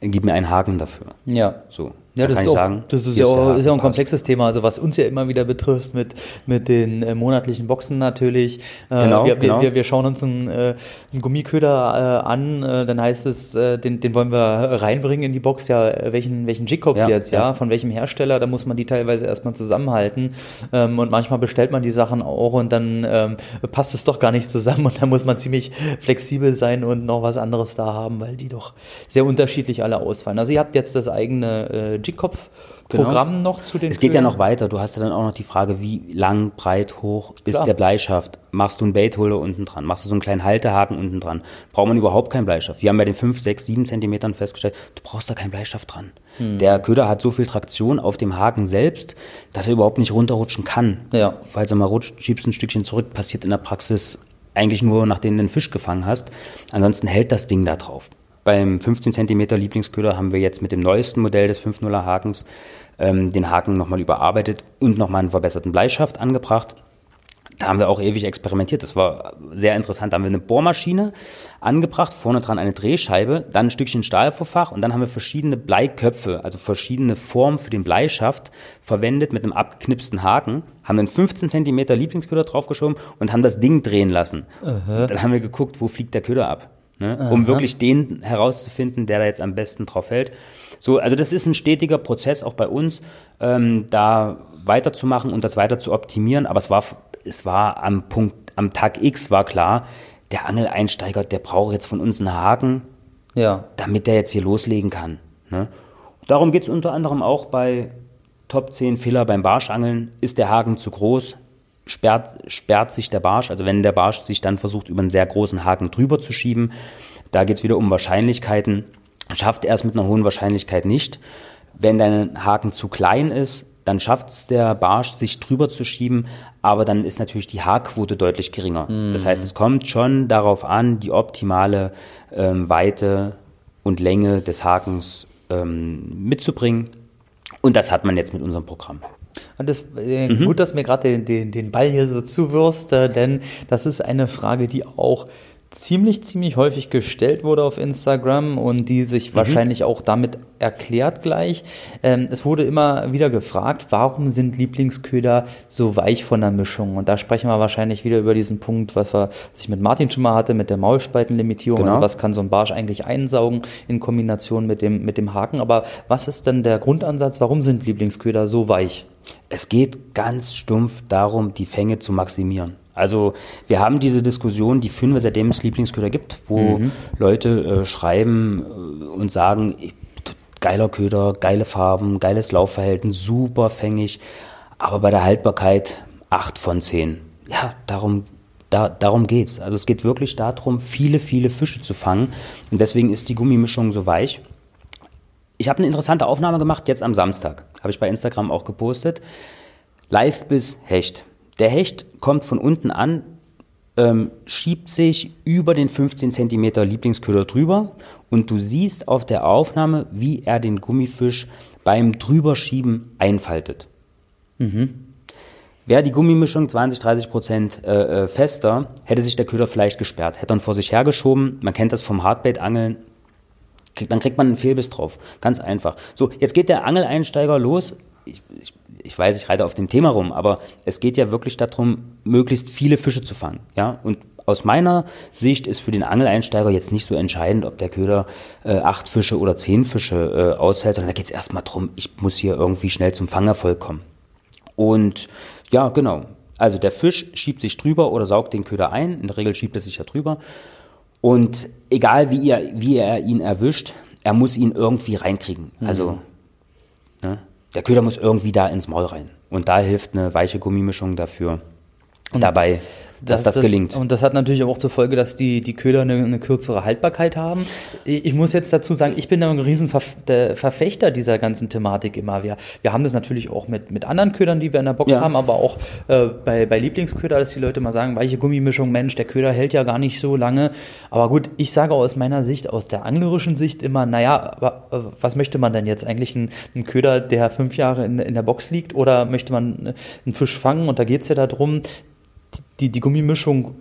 gib mir einen Haken dafür. Ja. So. Ja, das, ist auch, sagen, das ist, ja auch, ist ja auch ein komplexes Thema, also was uns ja immer wieder betrifft mit, mit den äh, monatlichen Boxen natürlich. Äh, genau, wir, genau. Wir, wir schauen uns einen, äh, einen Gummiköder äh, an, äh, dann heißt es, äh, den, den wollen wir reinbringen in die Box, ja, welchen, welchen Jigkopf ja, jetzt, ja, ja, von welchem Hersteller, da muss man die teilweise erstmal zusammenhalten. Ähm, und manchmal bestellt man die Sachen auch und dann ähm, passt es doch gar nicht zusammen. Und dann muss man ziemlich flexibel sein und noch was anderes da haben, weil die doch sehr unterschiedlich alle ausfallen. Also ihr habt jetzt das eigene Jigkopf-Programm genau. noch zu den Es geht Ködern? ja noch weiter. Du hast ja dann auch noch die Frage, wie lang, breit, hoch ist Klar. der Bleischaft? Machst du einen Baitholder unten dran? Machst du so einen kleinen Haltehaken unten dran? Braucht man überhaupt keinen Bleistift? Wir haben bei den 5, 6, 7 Zentimetern festgestellt, du brauchst da keinen Bleistift dran. Hm. Der Köder hat so viel Traktion auf dem Haken selbst, dass er überhaupt nicht runterrutschen kann. Ja. Falls er mal rutscht, schiebst ein Stückchen zurück, passiert in der Praxis eigentlich nur, nachdem du den Fisch gefangen hast. Ansonsten hält das Ding da drauf. Beim 15 cm Lieblingsköder haben wir jetzt mit dem neuesten Modell des 5.0er Hakens ähm, den Haken nochmal überarbeitet und nochmal einen verbesserten Bleischaft angebracht. Da haben wir auch ewig experimentiert. Das war sehr interessant. Da haben wir eine Bohrmaschine angebracht, vorne dran eine Drehscheibe, dann ein Stückchen Stahlvorfach und dann haben wir verschiedene Bleiköpfe, also verschiedene Formen für den Bleischaft verwendet mit einem abgeknipsten Haken, haben einen 15 cm Lieblingsköder draufgeschoben und haben das Ding drehen lassen. Dann haben wir geguckt, wo fliegt der Köder ab, ne? um wirklich den herauszufinden, der da jetzt am besten drauf fällt. So, also das ist ein stetiger Prozess auch bei uns, ähm, da weiterzumachen und das weiter zu optimieren. Aber es war, es war am Punkt, am Tag X war klar, der Angeleinsteiger, der braucht jetzt von uns einen Haken, ja. damit der jetzt hier loslegen kann. Ne? Darum geht es unter anderem auch bei Top 10 Fehler beim Barschangeln. Ist der Haken zu groß? Sperrt, sperrt sich der Barsch, also wenn der Barsch sich dann versucht, über einen sehr großen Haken drüber zu schieben, da geht es wieder um Wahrscheinlichkeiten. Schafft er es mit einer hohen Wahrscheinlichkeit nicht. Wenn dein Haken zu klein ist, dann schafft es der Barsch, sich drüber zu schieben, aber dann ist natürlich die Haarquote deutlich geringer. Mhm. Das heißt, es kommt schon darauf an, die optimale ähm, Weite und Länge des Hakens ähm, mitzubringen. Und das hat man jetzt mit unserem Programm. Und das, äh, mhm. Gut, dass mir gerade den, den, den Ball hier so zuwirst, äh, denn das ist eine Frage, die auch ziemlich, ziemlich häufig gestellt wurde auf Instagram und die sich mhm. wahrscheinlich auch damit erklärt gleich. Ähm, es wurde immer wieder gefragt, warum sind Lieblingsköder so weich von der Mischung? Und da sprechen wir wahrscheinlich wieder über diesen Punkt, was, wir, was ich mit Martin schon mal hatte, mit der Maulspaltenlimitierung. Genau. Also was kann so ein Barsch eigentlich einsaugen in Kombination mit dem, mit dem Haken? Aber was ist denn der Grundansatz? Warum sind Lieblingsköder so weich? Es geht ganz stumpf darum, die Fänge zu maximieren. Also wir haben diese Diskussion, die führen wir seitdem es Lieblingsköder gibt, wo mhm. Leute äh, schreiben äh, und sagen, geiler Köder, geile Farben, geiles Laufverhalten, super fängig, aber bei der Haltbarkeit 8 von 10. Ja, darum, da, darum geht's. Also es geht wirklich darum, viele, viele Fische zu fangen und deswegen ist die Gummimischung so weich. Ich habe eine interessante Aufnahme gemacht, jetzt am Samstag, habe ich bei Instagram auch gepostet. Live bis Hecht. Der Hecht kommt von unten an, ähm, schiebt sich über den 15 cm Lieblingsköder drüber und du siehst auf der Aufnahme, wie er den Gummifisch beim Drüberschieben einfaltet. Mhm. Wäre die Gummimischung 20, 30 Prozent äh, äh, fester, hätte sich der Köder vielleicht gesperrt, hätte dann vor sich hergeschoben. Man kennt das vom Hardbait-Angeln. Dann kriegt man einen Fehlbiss drauf. Ganz einfach. So, jetzt geht der Angeleinsteiger los. Ich, ich ich weiß, ich reite auf dem Thema rum, aber es geht ja wirklich darum, möglichst viele Fische zu fangen. Ja? Und aus meiner Sicht ist für den Angeleinsteiger jetzt nicht so entscheidend, ob der Köder äh, acht Fische oder zehn Fische äh, aushält, sondern da geht es erstmal darum, ich muss hier irgendwie schnell zum Fangerfolg kommen. Und ja, genau. Also der Fisch schiebt sich drüber oder saugt den Köder ein. In der Regel schiebt er sich ja drüber. Und egal wie, ihr, wie er ihn erwischt, er muss ihn irgendwie reinkriegen. Also, mhm. ne? der Köder muss irgendwie da ins Maul rein. Und da hilft eine weiche Gummimischung dafür und dabei dass das, das, gelingt. Und das hat natürlich auch zur Folge, dass die, die Köder eine, eine kürzere Haltbarkeit haben. Ich, ich, muss jetzt dazu sagen, ich bin ein riesen Verfechter dieser ganzen Thematik immer. Wir, wir haben das natürlich auch mit, mit anderen Ködern, die wir in der Box ja. haben, aber auch äh, bei, bei Lieblingsköder, dass die Leute mal sagen, weiche Gummimischung, Mensch, der Köder hält ja gar nicht so lange. Aber gut, ich sage aus meiner Sicht, aus der anglerischen Sicht immer, naja, aber, was möchte man denn jetzt? Eigentlich ein, ein Köder, der fünf Jahre in, in der Box liegt oder möchte man einen Fisch fangen? Und da geht es ja darum, die, die Gummimischung,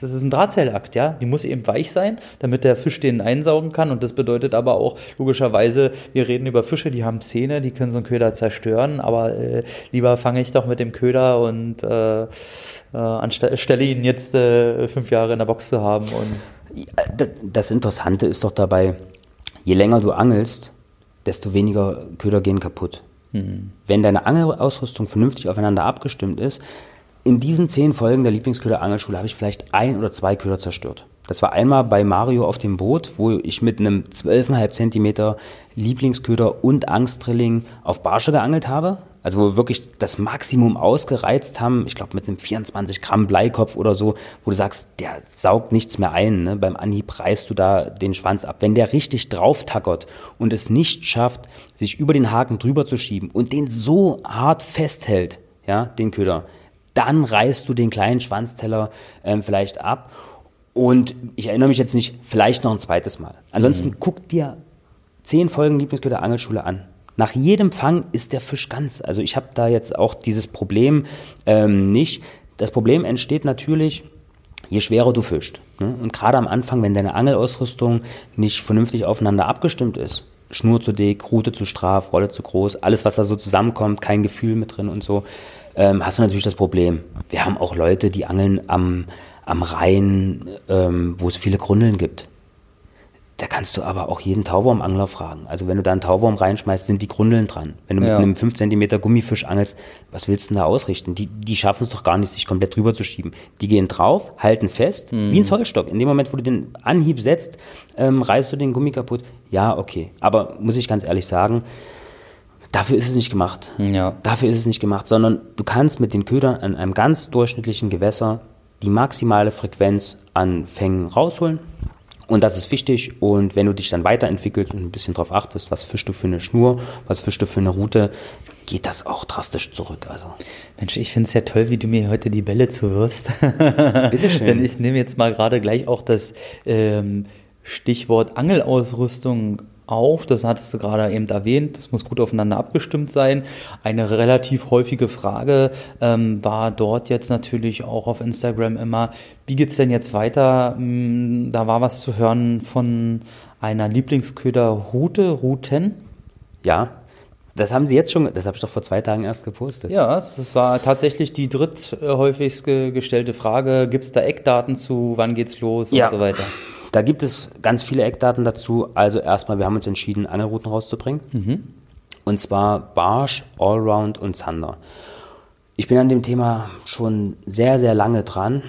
das ist ein Drahtseilakt, ja. Die muss eben weich sein, damit der Fisch den einsaugen kann. Und das bedeutet aber auch logischerweise, wir reden über Fische, die haben Zähne, die können so einen Köder zerstören, aber äh, lieber fange ich doch mit dem Köder und äh, äh, anstelle ihn jetzt äh, fünf Jahre in der Box zu haben. Und das Interessante ist doch dabei, je länger du angelst, desto weniger Köder gehen kaputt. Mhm. Wenn deine Angelausrüstung vernünftig aufeinander abgestimmt ist, in diesen zehn Folgen der Lieblingsköder Angelschule habe ich vielleicht ein oder zwei Köder zerstört. Das war einmal bei Mario auf dem Boot, wo ich mit einem 12,5 Zentimeter Lieblingsköder und Angstdrilling auf Barsche geangelt habe. Also wo wir wirklich das Maximum ausgereizt haben. Ich glaube mit einem 24 Gramm Bleikopf oder so, wo du sagst, der saugt nichts mehr ein. Ne? Beim Anhieb reißt du da den Schwanz ab. Wenn der richtig drauf tackert und es nicht schafft, sich über den Haken drüber zu schieben und den so hart festhält, ja, den Köder, dann reißt du den kleinen Schwanzteller ähm, vielleicht ab. Und ich erinnere mich jetzt nicht, vielleicht noch ein zweites Mal. Ansonsten mhm. guck dir zehn Folgen Lieblingsköder Angelschule an. Nach jedem Fang ist der Fisch ganz. Also ich habe da jetzt auch dieses Problem ähm, nicht. Das Problem entsteht natürlich, je schwerer du fischst. Ne? Und gerade am Anfang, wenn deine Angelausrüstung nicht vernünftig aufeinander abgestimmt ist, Schnur zu dick, Rute zu straff, Rolle zu groß, alles, was da so zusammenkommt, kein Gefühl mit drin und so, ähm, hast du natürlich das Problem. Wir haben auch Leute, die angeln am, am Rhein, ähm, wo es viele Grundeln gibt. Da kannst du aber auch jeden Tauwurmangler fragen. Also wenn du da einen Tauwurm reinschmeißt, sind die Grundeln dran. Wenn du ja. mit einem 5 cm Gummifisch angelst, was willst du denn da ausrichten? Die, die schaffen es doch gar nicht, sich komplett drüber zu schieben. Die gehen drauf, halten fest, mhm. wie ein Zollstock. In dem Moment, wo du den Anhieb setzt, ähm, reißt du den Gummi kaputt. Ja, okay. Aber muss ich ganz ehrlich sagen, dafür ist es nicht gemacht. Ja. Dafür ist es nicht gemacht, sondern du kannst mit den Ködern an einem ganz durchschnittlichen Gewässer die maximale Frequenz an Fängen rausholen. Und das ist wichtig. Und wenn du dich dann weiterentwickelst und ein bisschen darauf achtest, was fischst du für eine Schnur, was fischst du für eine Route, geht das auch drastisch zurück. Also. Mensch, ich finde es ja toll, wie du mir heute die Bälle zuwirfst. Bitte schön. Denn ich nehme jetzt mal gerade gleich auch das ähm, Stichwort Angelausrüstung auf. Das hattest du gerade eben erwähnt. Das muss gut aufeinander abgestimmt sein. Eine relativ häufige Frage ähm, war dort jetzt natürlich auch auf Instagram immer, wie geht es denn jetzt weiter? Hm, da war was zu hören von einer Lieblingsköder-Route, Routen. Ja, das haben Sie jetzt schon, das habe ich doch vor zwei Tagen erst gepostet. Ja, das war tatsächlich die dritthäufigst gestellte Frage. Gibt es da Eckdaten zu, wann geht's los ja. und so weiter? Da gibt es ganz viele Eckdaten dazu. Also erstmal, wir haben uns entschieden, Angelrouten rauszubringen. Mhm. Und zwar Barsch, Allround und Zander. Ich bin an dem Thema schon sehr, sehr lange dran.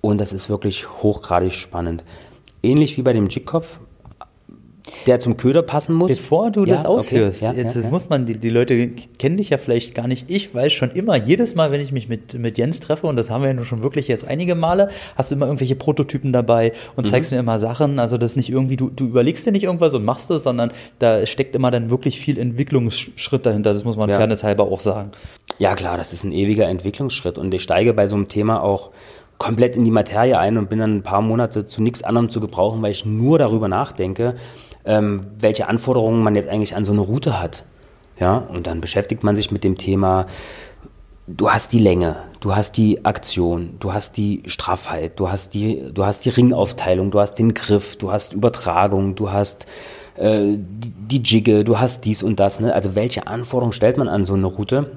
Und das ist wirklich hochgradig spannend. Ähnlich wie bei dem Jigkopf der zum Köder passen muss. Bevor du ja, das ausführst, okay. ja, jetzt, ja, muss man, die, die Leute kennen dich ja vielleicht gar nicht. Ich weiß schon immer, jedes Mal, wenn ich mich mit, mit Jens treffe, und das haben wir ja nun schon wirklich jetzt einige Male, hast du immer irgendwelche Prototypen dabei und mhm. zeigst mir immer Sachen. Also das nicht irgendwie, du, du überlegst dir nicht irgendwas und machst es, sondern da steckt immer dann wirklich viel Entwicklungsschritt dahinter. Das muss man ja. fairnesshalber auch sagen. Ja klar, das ist ein ewiger Entwicklungsschritt und ich steige bei so einem Thema auch komplett in die Materie ein und bin dann ein paar Monate zu nichts anderem zu gebrauchen, weil ich nur darüber nachdenke, ähm, welche Anforderungen man jetzt eigentlich an so eine Route hat. Ja, und dann beschäftigt man sich mit dem Thema, du hast die Länge, du hast die Aktion, du hast die Straffheit, du hast die, du hast die Ringaufteilung, du hast den Griff, du hast Übertragung, du hast äh, die, die Jigge, du hast dies und das. Ne? Also welche Anforderungen stellt man an so eine Route?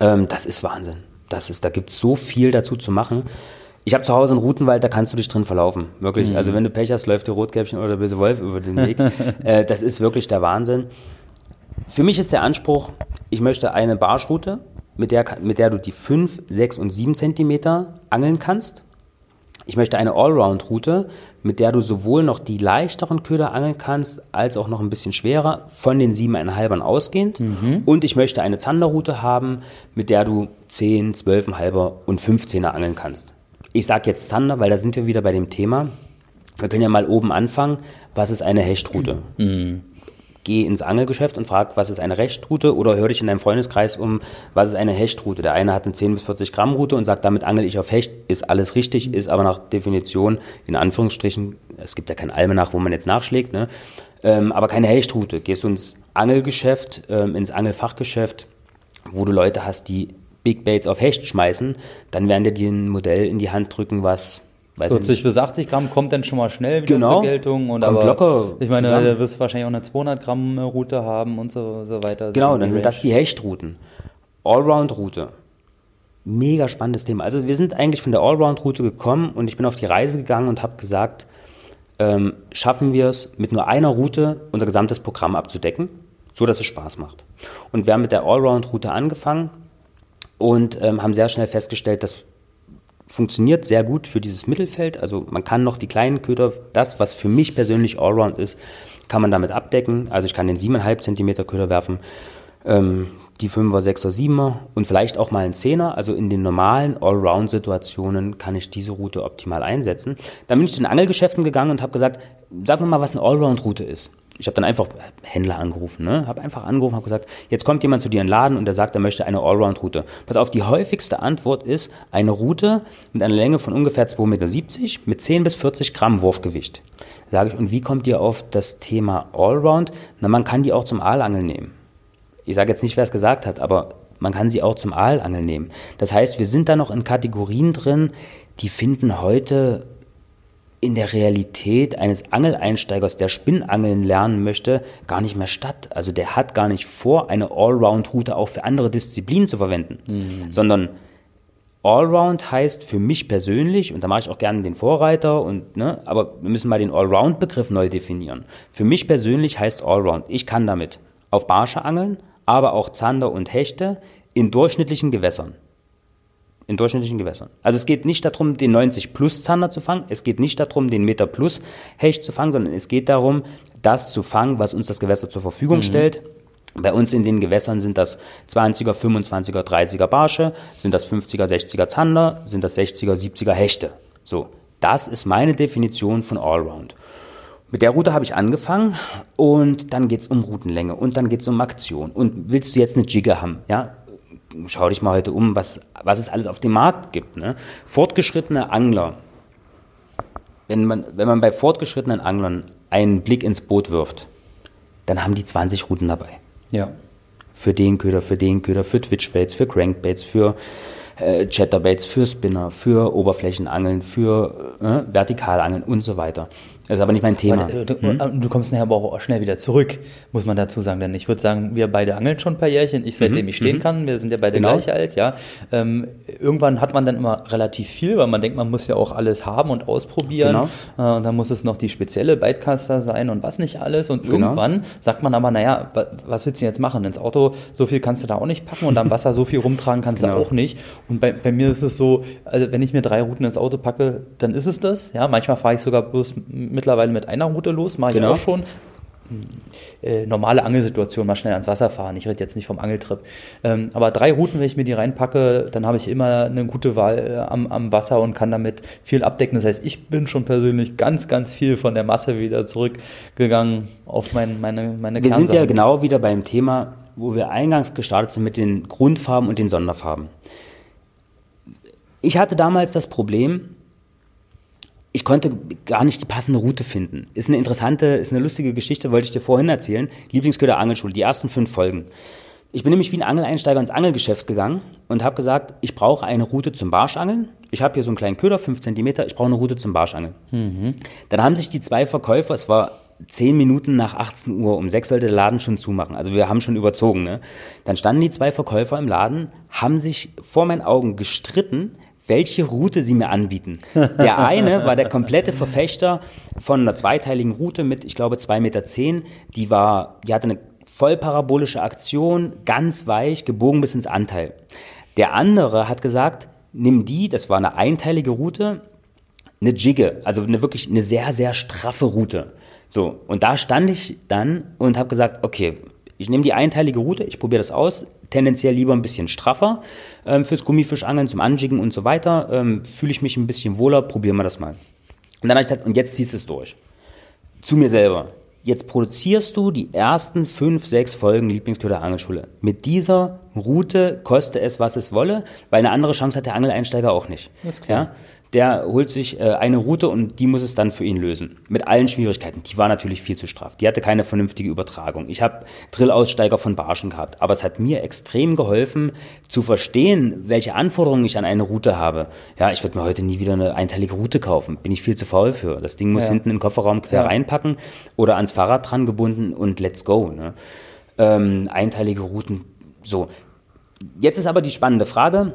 Ähm, das ist Wahnsinn. Das ist, da gibt es so viel dazu zu machen. Ich habe zu Hause einen Routenwald, da kannst du dich drin verlaufen. Wirklich. Mhm. Also wenn du Pech hast, läuft der Rotkäppchen oder der böse Wolf über den Weg. äh, das ist wirklich der Wahnsinn. Für mich ist der Anspruch, ich möchte eine Barschroute, mit der, mit der du die 5, 6 und 7 Zentimeter angeln kannst. Ich möchte eine Allround-Route, mit der du sowohl noch die leichteren Köder angeln kannst, als auch noch ein bisschen schwerer, von den 7,5ern ausgehend. Mhm. Und ich möchte eine Zanderroute haben, mit der du 10, 12,5er und 15er angeln kannst. Ich sage jetzt Zander, weil da sind wir wieder bei dem Thema. Wir können ja mal oben anfangen. Was ist eine Hechtroute? Mhm. Geh ins Angelgeschäft und frag, was ist eine Hechtroute? Oder hör dich in deinem Freundeskreis um, was ist eine Hechtroute? Der eine hat eine 10 bis 40 Gramm Route und sagt, damit angel ich auf Hecht. Ist alles richtig, ist aber nach Definition, in Anführungsstrichen, es gibt ja kein Almanach, wo man jetzt nachschlägt, ne? Ähm, aber keine Hechtroute. Gehst du ins Angelgeschäft, ähm, ins Angelfachgeschäft, wo du Leute hast, die Big Baits auf Hecht schmeißen, dann werden dir die ein Modell in die Hand drücken, was 40 bis 80 Gramm kommt dann schon mal schnell wieder genau. zur Geltung. Und kommt aber, locker ich meine, zusammen. du wirst wahrscheinlich auch eine 200 Gramm Route haben und so, so weiter. Genau, dann sind das die Hechtrouten. Allround-Route. Mega spannendes Thema. Also wir sind eigentlich von der Allround-Route gekommen und ich bin auf die Reise gegangen und habe gesagt, ähm, schaffen wir es mit nur einer Route unser gesamtes Programm abzudecken, so dass es Spaß macht. Und wir haben mit der Allround-Route angefangen, und ähm, haben sehr schnell festgestellt, dass funktioniert sehr gut für dieses Mittelfeld. Also man kann noch die kleinen Köder, das, was für mich persönlich Allround ist, kann man damit abdecken. Also ich kann den 7,5 cm Köder werfen, ähm, die 5er, 6er, 7er und vielleicht auch mal einen 10er. Also in den normalen Allround-Situationen kann ich diese Route optimal einsetzen. Dann bin ich zu den Angelgeschäften gegangen und habe gesagt, sag mir mal, was eine Allround-Route ist ich habe dann einfach Händler angerufen, ne? habe einfach angerufen, habe gesagt, jetzt kommt jemand zu dir in den Laden und der sagt, er möchte eine Allround-Route. Pass auf, die häufigste Antwort ist eine Route mit einer Länge von ungefähr 2,70 Meter mit 10 bis 40 Gramm Wurfgewicht. Sage ich, und wie kommt ihr auf das Thema Allround? Na, man kann die auch zum Aalangeln nehmen. Ich sage jetzt nicht, wer es gesagt hat, aber man kann sie auch zum Aalangeln nehmen. Das heißt, wir sind da noch in Kategorien drin, die finden heute in der Realität eines Angeleinsteigers, der Spinnangeln lernen möchte, gar nicht mehr statt. Also der hat gar nicht vor, eine Allround-Route auch für andere Disziplinen zu verwenden, mhm. sondern Allround heißt für mich persönlich, und da mache ich auch gerne den Vorreiter, und, ne, aber wir müssen mal den Allround-Begriff neu definieren. Für mich persönlich heißt Allround, ich kann damit auf Barsche angeln, aber auch Zander und Hechte in durchschnittlichen Gewässern in durchschnittlichen Gewässern. Also es geht nicht darum, den 90 Plus Zander zu fangen, es geht nicht darum, den Meter Plus Hecht zu fangen, sondern es geht darum, das zu fangen, was uns das Gewässer zur Verfügung mhm. stellt. Bei uns in den Gewässern sind das 20er, 25er, 30er Barsche, sind das 50er, 60er Zander, sind das 60er, 70er Hechte. So, das ist meine Definition von Allround. Mit der Route habe ich angefangen und dann geht es um Routenlänge und dann geht es um Aktion. Und willst du jetzt eine Jigger haben? Ja, schau dich mal heute um, was, was es alles auf dem Markt gibt. Ne? Fortgeschrittene Angler, wenn man, wenn man bei fortgeschrittenen Anglern einen Blick ins Boot wirft, dann haben die 20 Routen dabei. Ja. Für den Köder, für den Köder, für Twitchbaits, für Crankbaits, für äh, Chatterbaits, für Spinner, für Oberflächenangeln, für äh, Vertikalangeln und so weiter. Das ist aber nicht mein Thema. Aber, du, hm? du, kommst nachher aber auch schnell wieder zurück, muss man dazu sagen. Denn ich würde sagen, wir beide angeln schon ein paar Jährchen. Ich, seitdem mhm. ich stehen mhm. kann, wir sind ja beide genau. gleich alt, ja. Ähm, irgendwann hat man dann immer relativ viel, weil man denkt, man muss ja auch alles haben und ausprobieren. Genau. Äh, und dann muss es noch die spezielle Bytecaster sein und was nicht alles. Und genau. irgendwann sagt man aber, naja, was willst du jetzt machen? Ins Auto so viel kannst du da auch nicht packen und am Wasser so viel rumtragen kannst du genau. auch nicht. Und bei, bei mir ist es so, also wenn ich mir drei Routen ins Auto packe, dann ist es das. Ja, manchmal fahre ich sogar bloß mit mittlerweile mit einer Route los, mache genau. ich auch schon. Äh, normale Angelsituation, mal schnell ans Wasser fahren. Ich rede jetzt nicht vom Angeltrip. Ähm, aber drei Routen, wenn ich mir die reinpacke, dann habe ich immer eine gute Wahl äh, am, am, Wasser und kann damit viel abdecken. Das heißt, ich bin schon persönlich ganz, ganz viel von der Masse wieder zurückgegangen auf mein, meine, meine Wir sind ja genau wieder beim Thema, wo wir eingangs gestartet sind mit den Grundfarben und den Sonderfarben. Ich hatte damals das Problem, ich konnte gar nicht die passende Route finden. Ist eine interessante, ist eine lustige Geschichte, wollte ich dir vorhin erzählen. Lieblingsköder Angelschule, die ersten fünf Folgen. Ich bin nämlich wie ein Angeleinsteiger ins Angelgeschäft gegangen und habe gesagt, ich brauche eine Route zum Barschangeln. Ich habe hier so einen kleinen Köder, fünf Zentimeter, ich brauche eine Route zum Barschangeln. Mhm. Dann haben sich die zwei Verkäufer, es war zehn Minuten nach 18 Uhr, um sechs sollte der Laden schon zumachen. Also wir haben schon überzogen. Ne? Dann standen die zwei Verkäufer im Laden, haben sich vor meinen Augen gestritten, welche Route sie mir anbieten. Der eine war der komplette Verfechter von einer zweiteiligen Route mit, ich glaube, 2,10 Meter. Die war, die hatte eine vollparabolische Aktion, ganz weich, gebogen bis ins Anteil. Der andere hat gesagt, nimm die, das war eine einteilige Route, eine Jigge, also eine wirklich eine sehr, sehr straffe Route. So, und da stand ich dann und habe gesagt, okay, ich nehme die einteilige Route, ich probiere das aus, tendenziell lieber ein bisschen straffer ähm, fürs Gummifischangeln, zum Anjiggen und so weiter. Ähm, Fühle ich mich ein bisschen wohler, probieren wir das mal. Und dann habe ich gesagt, und jetzt ziehst du es durch. Zu mir selber. Jetzt produzierst du die ersten fünf, sechs Folgen Lieblingsköder Angelschule. Mit dieser Route koste es, was es wolle, weil eine andere Chance hat der Angeleinsteiger auch nicht. Das ist klar. Ja? Der holt sich äh, eine Route und die muss es dann für ihn lösen. Mit allen Schwierigkeiten. Die war natürlich viel zu straff. Die hatte keine vernünftige Übertragung. Ich habe Drillaussteiger von Barschen gehabt. Aber es hat mir extrem geholfen, zu verstehen, welche Anforderungen ich an eine Route habe. Ja, ich würde mir heute nie wieder eine einteilige Route kaufen. Bin ich viel zu faul für. Das Ding muss ja. hinten im Kofferraum quer ja. reinpacken oder ans Fahrrad dran gebunden und let's go. Ne? Ähm, einteilige Routen. So. Jetzt ist aber die spannende Frage.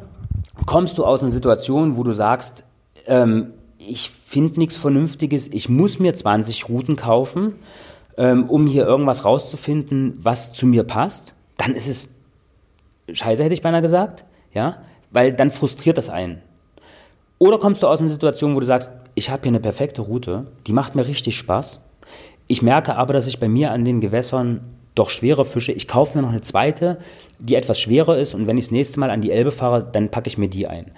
Kommst du aus einer Situation, wo du sagst, ähm, ich finde nichts Vernünftiges, ich muss mir 20 Routen kaufen, ähm, um hier irgendwas rauszufinden, was zu mir passt, dann ist es scheiße, hätte ich beinahe gesagt, ja, weil dann frustriert das einen. Oder kommst du aus einer Situation, wo du sagst, ich habe hier eine perfekte Route, die macht mir richtig Spaß. Ich merke aber, dass ich bei mir an den Gewässern doch schwerer fische. Ich kaufe mir noch eine zweite, die etwas schwerer ist und wenn ich das nächste Mal an die Elbe fahre, dann packe ich mir die ein.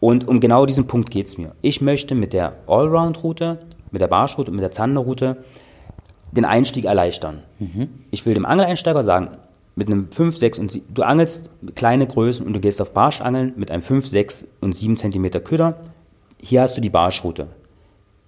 Und um genau diesen Punkt geht es mir. Ich möchte mit der Allround-Route, mit der Barschroute und mit der Zanderroute den Einstieg erleichtern. Mhm. Ich will dem Angeleinsteiger sagen, mit einem 5, 6 und 7, du angelst kleine Größen und du gehst auf Barschangeln mit einem 5, 6 und 7 cm Köder. Hier hast du die Barschroute.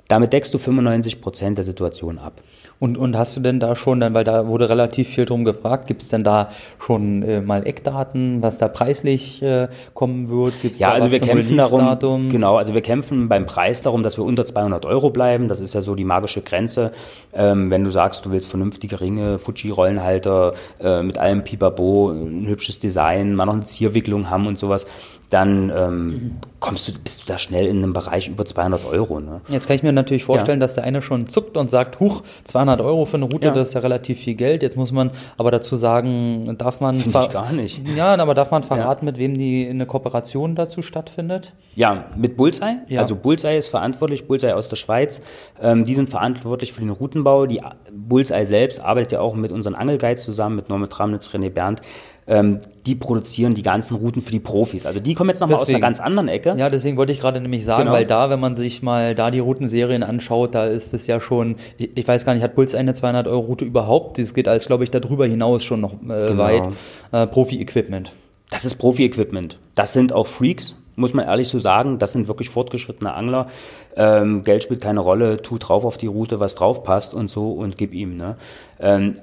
Damit deckst du 95 Prozent der Situation ab. Und, und hast du denn da schon, dann, weil da wurde relativ viel drum gefragt, gibt es denn da schon äh, mal Eckdaten, was da preislich äh, kommen wird? Gibt's ja, also wir kämpfen darum, genau, also wir kämpfen beim Preis darum, dass wir unter 200 Euro bleiben. Das ist ja so die magische Grenze. Ähm, wenn du sagst, du willst vernünftige Ringe, Fuji-Rollenhalter äh, mit allem Pipapo, ein hübsches Design, mal noch eine Zierwicklung haben und sowas, dann ähm, kommst du, bist du da schnell in einem Bereich über 200 Euro. Ne? Jetzt kann ich mir natürlich vorstellen, ja. dass der eine schon zuckt und sagt, huch, 200 Euro für eine Route, ja. das ist ja relativ viel Geld. Jetzt muss man aber dazu sagen, darf man... Finde ich gar nicht. Ja, aber darf man verraten, ja. mit wem die eine Kooperation dazu stattfindet? Ja, mit Bullseye. Also Bullseye ist verantwortlich, Bullseye aus der Schweiz. Ähm, die sind verantwortlich für den Routenbau. Die Bullseye selbst arbeitet ja auch mit unseren Angelguides zusammen, mit Norman Tramnitz, René Berndt ähm, die produzieren die ganzen Routen für die Profis. Also die kommen jetzt nochmal aus einer ganz anderen Ecke. Ja, deswegen wollte ich gerade nämlich sagen, genau. weil da, wenn man sich mal da die Routenserien anschaut, da ist es ja schon, ich, ich weiß gar nicht, hat Puls eine 200-Euro-Route überhaupt? Das geht alles, glaube ich, darüber hinaus schon noch äh, genau. weit. Äh, Profi-Equipment. Das ist Profi-Equipment. Das sind auch Freaks, muss man ehrlich so sagen. Das sind wirklich fortgeschrittene Angler. Ähm, Geld spielt keine Rolle, tu drauf auf die Route, was drauf passt und so und gib ihm. Ne? Ähm,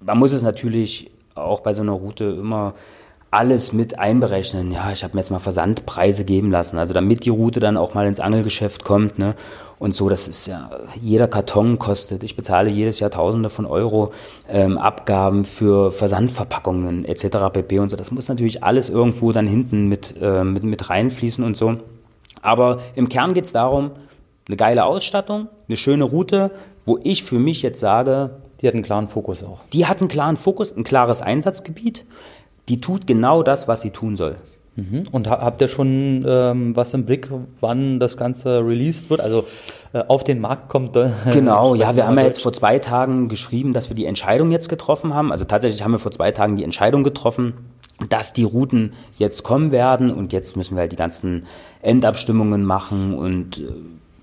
man muss es natürlich auch bei so einer Route immer alles mit einberechnen. Ja, ich habe mir jetzt mal Versandpreise geben lassen, also damit die Route dann auch mal ins Angelgeschäft kommt. Ne? Und so, das ist ja, jeder Karton kostet. Ich bezahle jedes Jahr Tausende von Euro ähm, Abgaben für Versandverpackungen etc. pp. und so. Das muss natürlich alles irgendwo dann hinten mit, äh, mit, mit reinfließen und so. Aber im Kern geht es darum, eine geile Ausstattung, eine schöne Route, wo ich für mich jetzt sage, die hat einen klaren Fokus auch. Die hat einen klaren Fokus, ein klares Einsatzgebiet. Die tut genau das, was sie tun soll. Mhm. Und habt ihr schon ähm, was im Blick, wann das Ganze released wird? Also äh, auf den Markt kommt? Äh, genau, ja, wir haben ja jetzt vor zwei Tagen geschrieben, dass wir die Entscheidung jetzt getroffen haben. Also tatsächlich haben wir vor zwei Tagen die Entscheidung getroffen, dass die Routen jetzt kommen werden und jetzt müssen wir halt die ganzen Endabstimmungen machen und äh,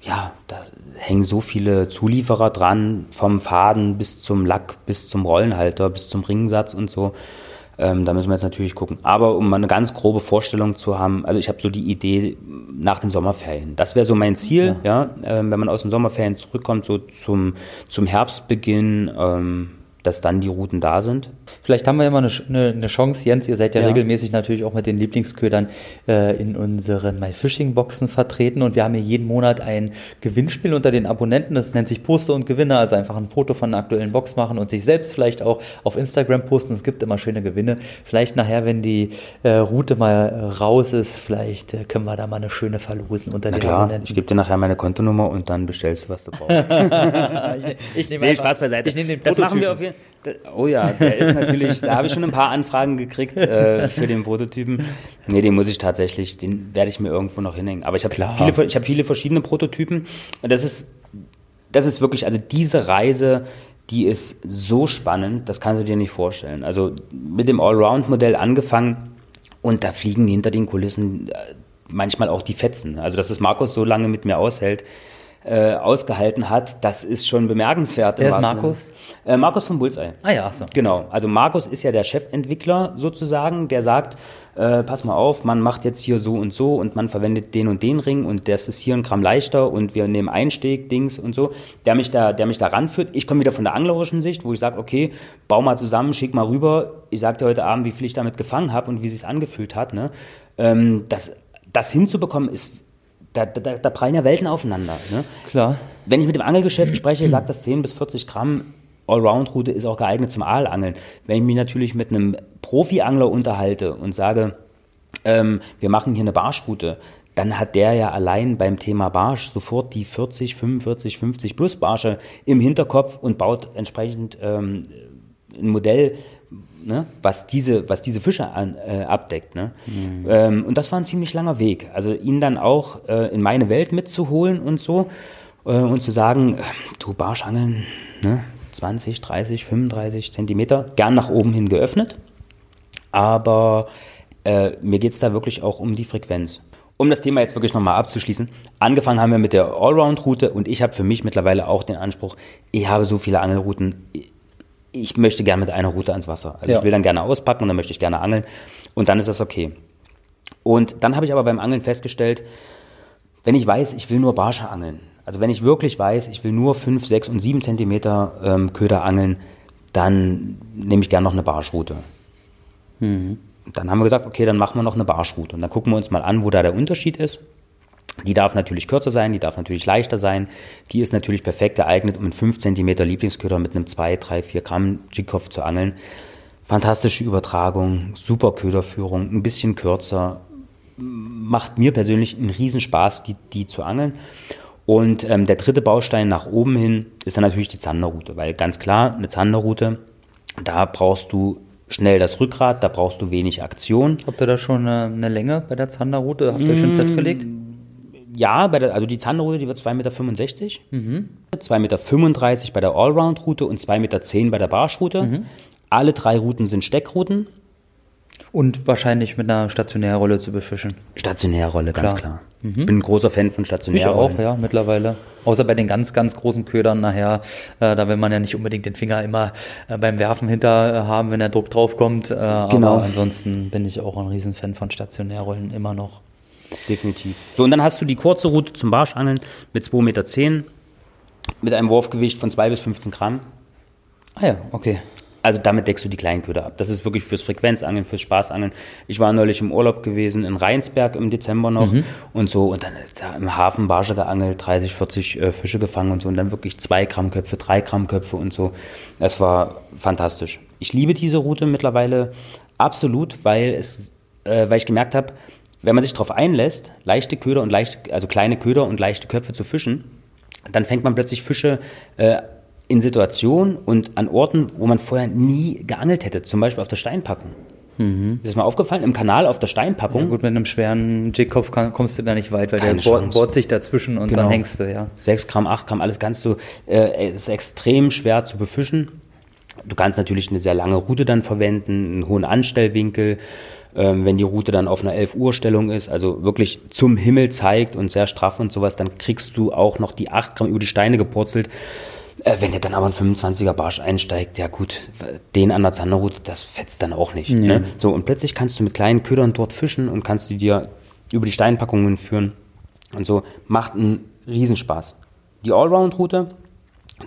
ja, da hängen so viele Zulieferer dran, vom Faden bis zum Lack, bis zum Rollenhalter, bis zum Ringsatz und so. Ähm, da müssen wir jetzt natürlich gucken. Aber um mal eine ganz grobe Vorstellung zu haben, also ich habe so die Idee nach den Sommerferien. Das wäre so mein Ziel, ja, ja äh, wenn man aus den Sommerferien zurückkommt, so zum, zum Herbstbeginn. Ähm, dass dann die Routen da sind. Vielleicht haben wir ja mal eine, eine Chance, Jens, ihr seid ja, ja, regelmäßig natürlich auch mit den Lieblingsködern äh, in unseren MyFishing-Boxen vertreten und wir haben hier jeden Monat ein Gewinnspiel unter den Abonnenten, das nennt sich Poster und Gewinner, also einfach ein Foto von einer aktuellen Box machen und sich selbst vielleicht auch auf Instagram posten, es gibt immer schöne Gewinne. Vielleicht nachher, wenn die äh, Route mal raus ist, vielleicht äh, können wir da mal eine schöne verlosen unter Na den klar, Abonnenten. Ich gebe dir nachher meine Kontonummer und dann bestellst du, was du brauchst. ich, ich nehme nee, Spaß beiseite. Ich nehme den Prototypen. Das machen wir auf jeden Oh ja, der ist natürlich, da habe ich schon ein paar Anfragen gekriegt äh, für den Prototypen. Nee, den muss ich tatsächlich, den werde ich mir irgendwo noch hinhängen. Aber ich habe viele, ich viele verschiedene Prototypen. Das ist, das ist wirklich, also diese Reise, die ist so spannend, das kannst du dir nicht vorstellen. Also mit dem Allround-Modell angefangen und da fliegen hinter den Kulissen äh, manchmal auch die Fetzen. Also dass es Markus so lange mit mir aushält, äh, ausgehalten hat, das ist schon bemerkenswert. Wer ist Markus? Äh, Markus von Bullseye. Ah ja, so. Genau. Also Markus ist ja der Chefentwickler sozusagen, der sagt, äh, pass mal auf, man macht jetzt hier so und so und man verwendet den und den Ring und das ist hier ein Gramm leichter und wir nehmen Einsteg, Dings und so, der mich da, der mich da ranführt. Ich komme wieder von der anglerischen Sicht, wo ich sage, okay, bau mal zusammen, schick mal rüber. Ich sagte heute Abend, wie viel ich damit gefangen habe und wie es sich angefühlt hat. Ne? Ähm, das, das hinzubekommen ist da, da, da prallen ja Welten aufeinander. Ne? Klar. Wenn ich mit dem Angelgeschäft spreche, sagt das 10 bis 40 Gramm Allround-Route ist auch geeignet zum Aalangeln. Wenn ich mich natürlich mit einem Profi-Angler unterhalte und sage, ähm, wir machen hier eine Barschroute, dann hat der ja allein beim Thema Barsch sofort die 40, 45, 50 plus Barsche im Hinterkopf und baut entsprechend ähm, ein Modell, ne, was, diese, was diese Fische an, äh, abdeckt. Ne? Mhm. Ähm, und das war ein ziemlich langer Weg. Also ihn dann auch äh, in meine Welt mitzuholen und so äh, und zu sagen, du Barschangeln, ne, 20, 30, 35 Zentimeter, gern nach oben hin geöffnet. Aber äh, mir geht es da wirklich auch um die Frequenz. Um das Thema jetzt wirklich nochmal abzuschließen, angefangen haben wir mit der Allround-Route und ich habe für mich mittlerweile auch den Anspruch, ich habe so viele Angelrouten, ich möchte gerne mit einer Route ans Wasser. Also ja. ich will dann gerne auspacken und dann möchte ich gerne angeln und dann ist das okay. Und dann habe ich aber beim Angeln festgestellt, wenn ich weiß, ich will nur Barsche angeln, also wenn ich wirklich weiß, ich will nur 5, 6 und 7 Zentimeter ähm, Köder angeln, dann nehme ich gerne noch eine Barschroute. Mhm. Dann haben wir gesagt, okay, dann machen wir noch eine Barschroute. Und dann gucken wir uns mal an, wo da der Unterschied ist. Die darf natürlich kürzer sein, die darf natürlich leichter sein. Die ist natürlich perfekt geeignet, um einen 5 cm Lieblingsköder mit einem 2, 3, 4 Gramm Jigkopf zu angeln. Fantastische Übertragung, super Köderführung, ein bisschen kürzer. Macht mir persönlich einen Riesenspaß, die, die zu angeln. Und ähm, der dritte Baustein nach oben hin ist dann natürlich die Zanderroute, weil ganz klar, eine Zanderroute, da brauchst du schnell das Rückgrat, da brauchst du wenig Aktion. Habt ihr da schon eine, eine Länge bei der Zanderroute? Habt ihr mmh, schon festgelegt? Ja, der, also die Zanderroute, die wird 2,65 Meter. Mhm. 2,35 Meter bei der Allround-Route und 2,10 Meter bei der Barschroute. Mhm. Alle drei Routen sind Steckrouten. Und wahrscheinlich mit einer Stationärrolle zu befischen. Stationärrolle, ganz klar. Mhm. Bin ein großer Fan von Stationärrollen. Ich auch, ja, mittlerweile. Außer bei den ganz, ganz großen Ködern nachher. Äh, da will man ja nicht unbedingt den Finger immer äh, beim Werfen hinter äh, haben, wenn der Druck drauf kommt. Äh, genau. Aber ansonsten bin ich auch ein Riesenfan von Stationärrollen immer noch. Definitiv. So, und dann hast du die kurze Route zum Barschangeln mit 2,10 Meter mit einem Wurfgewicht von 2 bis 15 Gramm. Ah ja, okay also damit deckst du die kleinen Köder ab. Das ist wirklich fürs Frequenzangeln, fürs Spaßangeln. Ich war neulich im Urlaub gewesen in Rheinsberg im Dezember noch mhm. und so und dann da im Hafen Barge geangelt, 30, 40 äh, Fische gefangen und so und dann wirklich zwei Gramm Köpfe, drei Gramm Köpfe und so. Es war fantastisch. Ich liebe diese Route mittlerweile absolut, weil es, äh, weil ich gemerkt habe, wenn man sich darauf einlässt, leichte Köder und leichte, also kleine Köder und leichte Köpfe zu fischen, dann fängt man plötzlich Fische äh, in Situationen und an Orten, wo man vorher nie geangelt hätte, zum Beispiel auf der Steinpackung. Mhm. Ist das mal aufgefallen? Im Kanal auf der Steinpackung. Ja, gut, mit einem schweren Jigkopf kommst du da nicht weit, weil Keine der bohrt, bohrt, sich dazwischen und genau. dann hängst du, ja. 6 Gramm, 8 Gramm, alles kannst du, äh, ist extrem schwer zu befischen. Du kannst natürlich eine sehr lange Route dann verwenden, einen hohen Anstellwinkel, ähm, wenn die Route dann auf einer 11 Uhr Stellung ist, also wirklich zum Himmel zeigt und sehr straff und sowas, dann kriegst du auch noch die 8 Gramm über die Steine gepurzelt. Äh, wenn der dann aber ein 25er Barsch einsteigt, ja gut, den an der Zanderroute, das fetzt dann auch nicht. Mhm. Ne? So, und plötzlich kannst du mit kleinen Ködern dort fischen und kannst die dir über die Steinpackungen führen. Und so macht einen Riesenspaß. Die Allround-Route,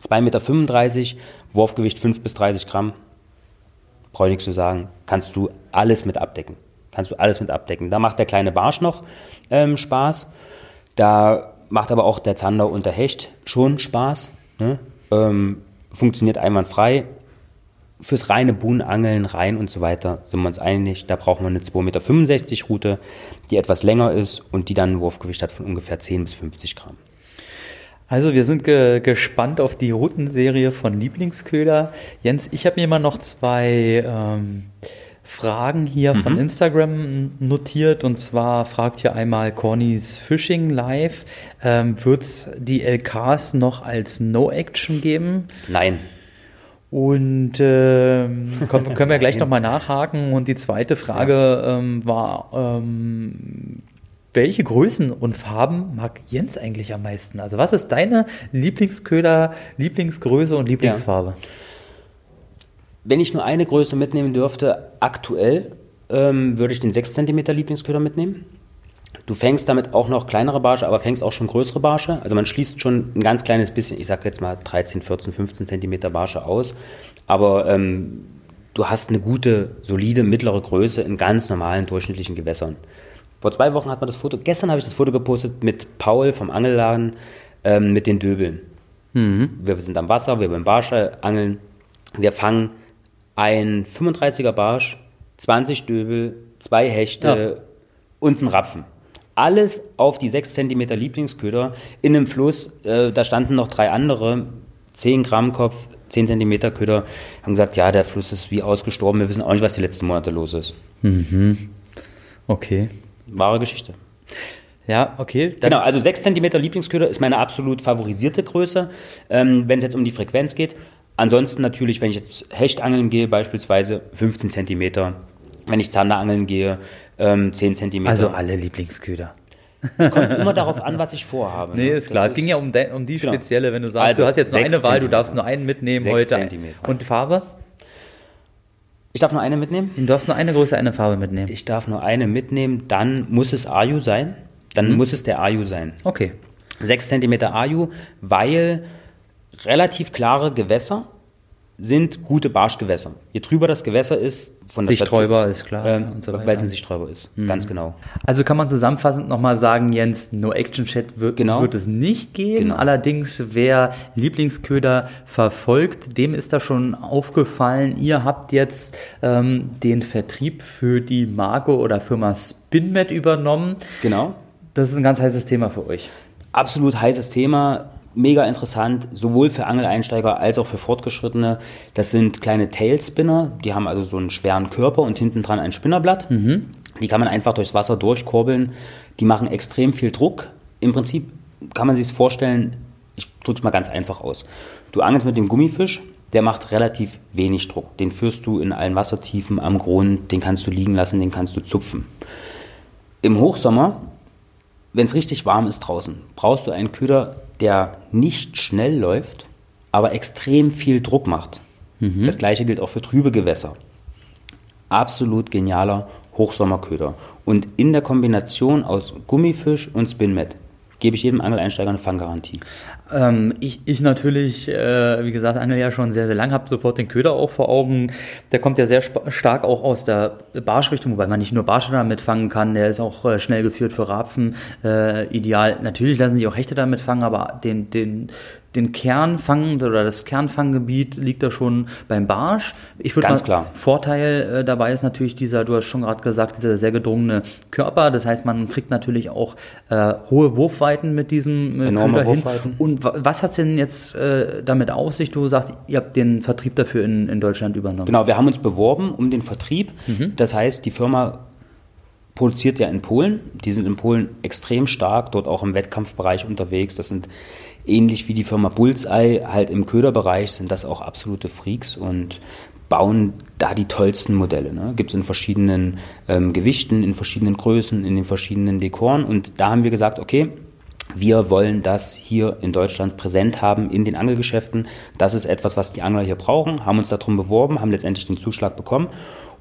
2,35 Meter, Wurfgewicht 5 bis 30 Gramm. Brauche ich nichts zu sagen. Kannst du alles mit abdecken. Kannst du alles mit abdecken. Da macht der kleine Barsch noch ähm, Spaß. Da macht aber auch der Zander und der Hecht schon Spaß. Ne? ähm, funktioniert einwandfrei. Fürs reine Buhnangeln, rein und so weiter sind wir uns einig. Da brauchen wir eine 2,65 Meter Route, die etwas länger ist und die dann ein Wurfgewicht hat von ungefähr 10 bis 50 Gramm. Also wir sind ge gespannt auf die Routenserie von Lieblingsköder. Jens, ich habe mir mal noch zwei ähm, Fragen hier mhm. von Instagram notiert. Und zwar fragt hier einmal Cornys Fishing Live, ähm, wird es die LKs noch als No-Action geben? Nein. Und äh, können, können wir gleich nochmal nachhaken. Und die zweite Frage ja. ähm, war, ähm, welche Größen und Farben mag Jens eigentlich am meisten? Also was ist deine Lieblingsköder, Lieblingsgröße und Lieblingsfarbe? Ja. Wenn ich nur eine Größe mitnehmen dürfte, aktuell ähm, würde ich den 6 cm Lieblingsköder mitnehmen. Du fängst damit auch noch kleinere Barsche, aber fängst auch schon größere Barsche. Also man schließt schon ein ganz kleines bisschen, ich sage jetzt mal 13, 14, 15 cm Barsche aus. Aber ähm, du hast eine gute, solide, mittlere Größe in ganz normalen, durchschnittlichen Gewässern. Vor zwei Wochen hat man das Foto, gestern habe ich das Foto gepostet mit Paul vom Angelladen ähm, mit den Döbeln. Mhm. Wir sind am Wasser, wir wollen Barsche angeln. Wir fangen ein 35er Barsch, 20 Döbel, zwei Hechte ja. und ein Rapfen. Alles auf die 6 cm Lieblingsköder in einem Fluss. Äh, da standen noch drei andere, 10 Gramm Kopf, 10 cm Köder, haben gesagt, ja, der Fluss ist wie ausgestorben, wir wissen auch nicht, was die letzten Monate los ist. Okay. Wahre Geschichte. Ja, okay. Dann, Genau, also 6 cm Lieblingsköder ist meine absolut favorisierte Größe, ähm, wenn es jetzt um die Frequenz geht. Ansonsten natürlich, wenn ich jetzt Hechtangeln gehe, beispielsweise 15 cm. Wenn ich Zanderangeln gehe, ähm, 10 cm. Also alle Lieblingsköder. es kommt immer darauf an, was ich vorhabe. Nee, ne? ist klar. Das es ging ja um, de, um die Genau. spezielle, wenn du sagst, Also, du hast jetzt nur eine Wahl, du Zentimeter. darfst nur einen mitnehmen heute. Zentimeter. Und Farbe? Ich darf nur eine mitnehmen? Du darfst nur eine Größe, eine Farbe mitnehmen. Ich darf nur eine mitnehmen, dann muss es Ayu sein. Dann muss es der Ayu sein. Okay. 6 cm Ayu, weil relativ klare Gewässer sind gute Barschgewässer. Je trüber das Gewässer ist, von der Sichträuber ist klar ähm, und so weiter. weil es ein Sichträuber ist, ganz genau. Also kann man zusammenfassend nochmal sagen, Jens, No Action Chat wird, Genau. wird es nicht geben. Genau. Allerdings, wer Lieblingsköder verfolgt, dem ist da schon aufgefallen, ihr habt jetzt ähm, den Vertrieb für die Marke oder Firma Spinmet übernommen. Genau. Das ist ein ganz heißes Thema für euch. Absolut heißes Thema, mega interessant, sowohl für Angeleinsteiger als auch für Fortgeschrittene. Das sind kleine Tailspinner, die haben also so einen schweren Körper und hinten dran ein Spinnerblatt. Die kann man einfach durchs Wasser durchkurbeln. Die machen extrem viel Druck. Im Prinzip kann man sich es vorstellen, ich drücke es mal ganz einfach aus. Du angelst mit dem Gummifisch, der macht relativ wenig Druck. Den führst du in allen Wassertiefen am Grund, den kannst du liegen lassen, den kannst du zupfen. Im Hochsommer wenn es richtig warm ist draußen, brauchst du einen Köder, der nicht schnell läuft, aber extrem viel Druck macht. Das gleiche gilt auch für trübe Gewässer. Absolut genialer Hochsommerköder. Und in der Kombination aus Gummifisch und Spinmet gebe ich jedem Angeleinsteiger eine Fanggarantie. Ähm, ich, ich natürlich, äh, wie gesagt, angel ja schon sehr, sehr lang, habe sofort den Köder auch vor Augen. Der kommt ja sehr stark auch aus der Barschrichtung, wobei man nicht nur Barsche damit fangen kann, der ist auch äh, schnell geführt für Rapfen. Äh, ideal. Natürlich lassen sich auch Hechte damit fangen, aber den, den, den Kernfang oder das Kernfanggebiet liegt da schon beim Barsch. Ich würde Ganz mal, klar. Vorteil äh, dabei ist natürlich dieser, du hast schon gerade gesagt, dieser sehr gedrungene Körper. Das heißt, man kriegt natürlich auch äh, hohe Wurfweiten mit diesem äh, Enorme. Wurfweiten. Und wa- was hat es denn jetzt äh, damit auf sich? Du sagst, ihr habt den Vertrieb dafür in, in Deutschland übernommen. Genau, wir haben uns beworben um den Vertrieb. Das heißt, die Firma produziert ja in Polen. Die sind in Polen extrem stark, dort auch im Wettkampfbereich unterwegs. Das sind ähnlich wie die Firma Bullseye, halt im Köderbereich sind das auch absolute Freaks und bauen da die tollsten Modelle. Ne? Gibt es in verschiedenen ähm, Gewichten, in verschiedenen Größen, in den verschiedenen Dekoren. Und da haben wir gesagt, okay, wir wollen das hier in Deutschland präsent haben in den Angelgeschäften. Das ist etwas, was die Angler hier brauchen, haben uns darum beworben, haben letztendlich den Zuschlag bekommen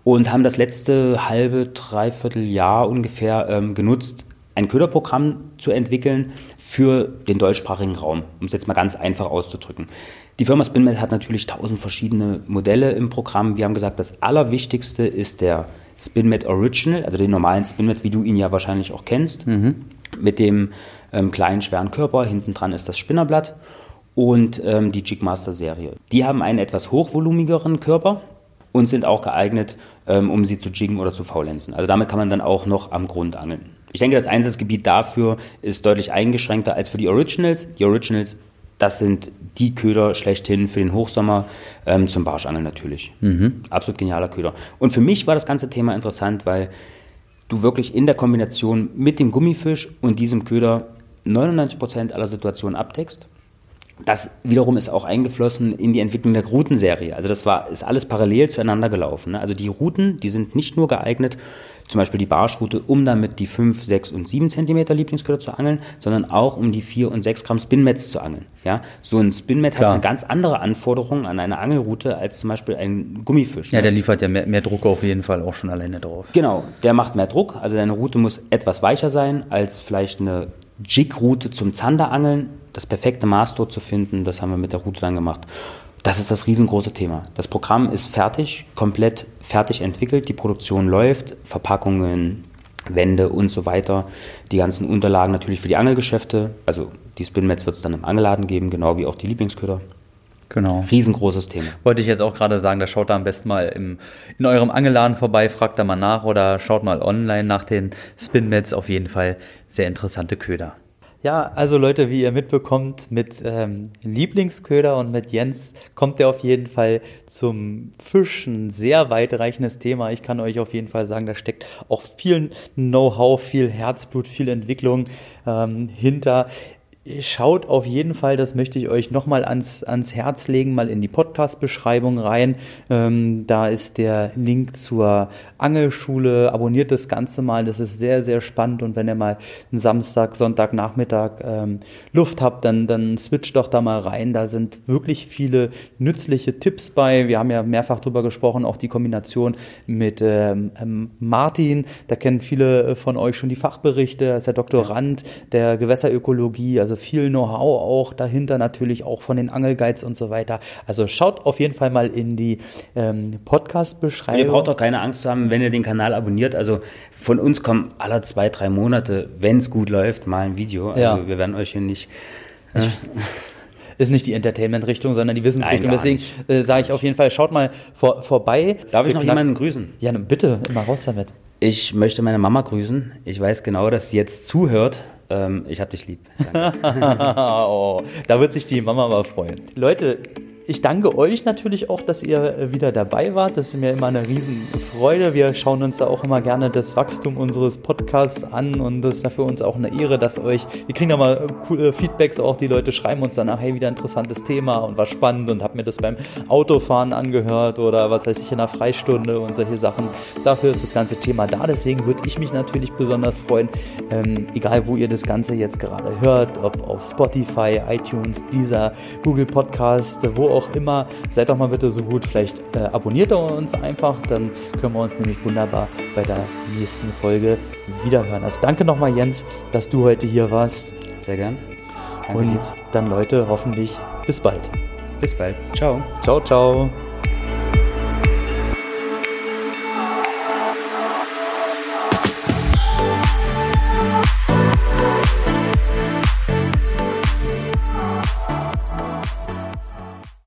und haben das letzte halbe, dreiviertel Jahr ungefähr ähm, genutzt, ein Köderprogramm zu entwickeln für den deutschsprachigen Raum, um es jetzt mal ganz einfach auszudrücken. Die Firma Spinmet hat natürlich tausend verschiedene Modelle im Programm. Wir haben gesagt, das Allerwichtigste ist der Spinmet Original, also den normalen Spinmet, wie du ihn ja wahrscheinlich auch kennst, mit dem ähm, kleinen, schweren Körper. Hinten dran ist das Spinnerblatt und ähm, die Jigmaster-Serie. Die haben einen etwas hochvolumigeren Körper und sind auch geeignet, ähm, um sie zu jiggen oder zu faulenzen. Also damit kann man dann auch noch am Grund angeln. Ich denke, das Einsatzgebiet dafür ist deutlich eingeschränkter als für die Originals. Die Originals, das sind die Köder schlechthin für den Hochsommer, ähm, zum Barschangeln natürlich. Absolut genialer Köder. Und für mich war das ganze Thema interessant, weil du wirklich in der Kombination mit dem Gummifisch und diesem Köder 99% aller Situationen abdeckst. Das wiederum ist auch eingeflossen in die Entwicklung der Routenserie. Also das war, ist alles parallel zueinander gelaufen. Ne? Also die Routen, die sind nicht nur geeignet, zum Beispiel die Barschroute, um damit die 5, 6 und 7 Zentimeter Lieblingsköder zu angeln, sondern auch um die 4 und 6 Gramm Spinmets zu angeln. Ja? So ein Spinmet hat eine ganz andere Anforderung an eine Angelroute als zum Beispiel ein Gummifisch. Ja, ne? der liefert ja mehr, mehr Druck auf jeden Fall auch schon alleine drauf. Genau, der macht mehr Druck. Also deine Route muss etwas weicher sein als vielleicht eine Jig-Route zum Zanderangeln. Das perfekte Maß dort zu finden, das haben wir mit der Route dann gemacht. Das ist das riesengroße Thema. Das Programm ist fertig, komplett fertig entwickelt. Die Produktion läuft, Verpackungen, Wände und so weiter. Die ganzen Unterlagen natürlich für die Angelgeschäfte. Also die Spinmets wird es dann im Angelladen geben, genau wie auch die Lieblingsköder. Genau. Riesengroßes Thema. Wollte ich jetzt auch gerade sagen, da schaut da am besten mal im, in eurem Angelladen vorbei, fragt da mal nach oder schaut mal online nach den Spinmets. Auf jeden Fall sehr interessante Köder. Ja, also Leute, wie ihr mitbekommt, mit ähm, Lieblingsköder und mit Jens kommt er auf jeden Fall zum Fischen. Sehr weitreichendes Thema. Ich kann euch auf jeden Fall sagen, da steckt auch viel Know-how, viel Herzblut, viel Entwicklung ähm, hinter. Schaut auf jeden Fall, das möchte ich euch nochmal ans, ans Herz legen, mal in die Podcast-Beschreibung rein. Ähm, da ist der Link zur Angelschule. Abonniert das Ganze mal, das ist sehr, sehr spannend. Und wenn ihr mal einen Samstag, Sonntagnachmittag ähm, Luft habt, dann, dann switcht doch da mal rein. Da sind wirklich viele nützliche Tipps bei. Wir haben ja mehrfach drüber gesprochen, auch die Kombination mit ähm, ähm Martin. Da kennen viele von euch schon die Fachberichte. Er ist der Doktorand der Gewässerökologie. Also viel Know-how auch dahinter natürlich auch von den Angelguides und so weiter. Also schaut auf jeden Fall mal in die ähm, Podcast-Beschreibung. Ihr braucht auch keine Angst zu haben, wenn ihr den Kanal abonniert. Also von uns kommen alle zwei, drei Monate, wenn es gut läuft, mal ein Video. Also ja. wir werden euch hier nicht... Äh, ist nicht die Entertainment-Richtung, sondern die Wissensrichtung. Deswegen äh, sage ich auf jeden Fall, schaut mal vor, vorbei. Darf ich noch jemanden grüßen? Ja, bitte, immer raus damit. Ich möchte meine Mama grüßen. Ich weiß genau, dass sie jetzt zuhört. Ähm, ich hab dich lieb. oh, da wird sich die Mama mal freuen. Leute, ich danke euch natürlich auch, dass ihr äh, wieder dabei wart. Das ist mir immer eine Riesenfreude. Wir schauen uns da auch immer gerne das Wachstum unseres Podcasts an und das ist für uns auch eine Ehre, dass euch, wir kriegen da mal coole Feedbacks auch, die Leute schreiben uns danach, hey, wieder interessantes Thema und war spannend und hab mir das beim Autofahren angehört oder was weiß ich in der Freistunde und solche Sachen. Dafür ist das ganze Thema da. Deswegen würde ich mich natürlich besonders freuen, ähm, egal wo ihr das Ganze jetzt gerade hört, ob auf Spotify, iTunes, dieser Google Podcast, wo auch auch immer, seid doch mal bitte so gut, vielleicht äh, abonniert ihr uns einfach, dann können wir uns nämlich wunderbar bei der nächsten Folge wiederhören. Also danke nochmal Jens, dass du heute hier warst. Sehr gern. Danke Und dir. dann Leute, hoffentlich bis bald. Bis bald. Ciao. Ciao, ciao.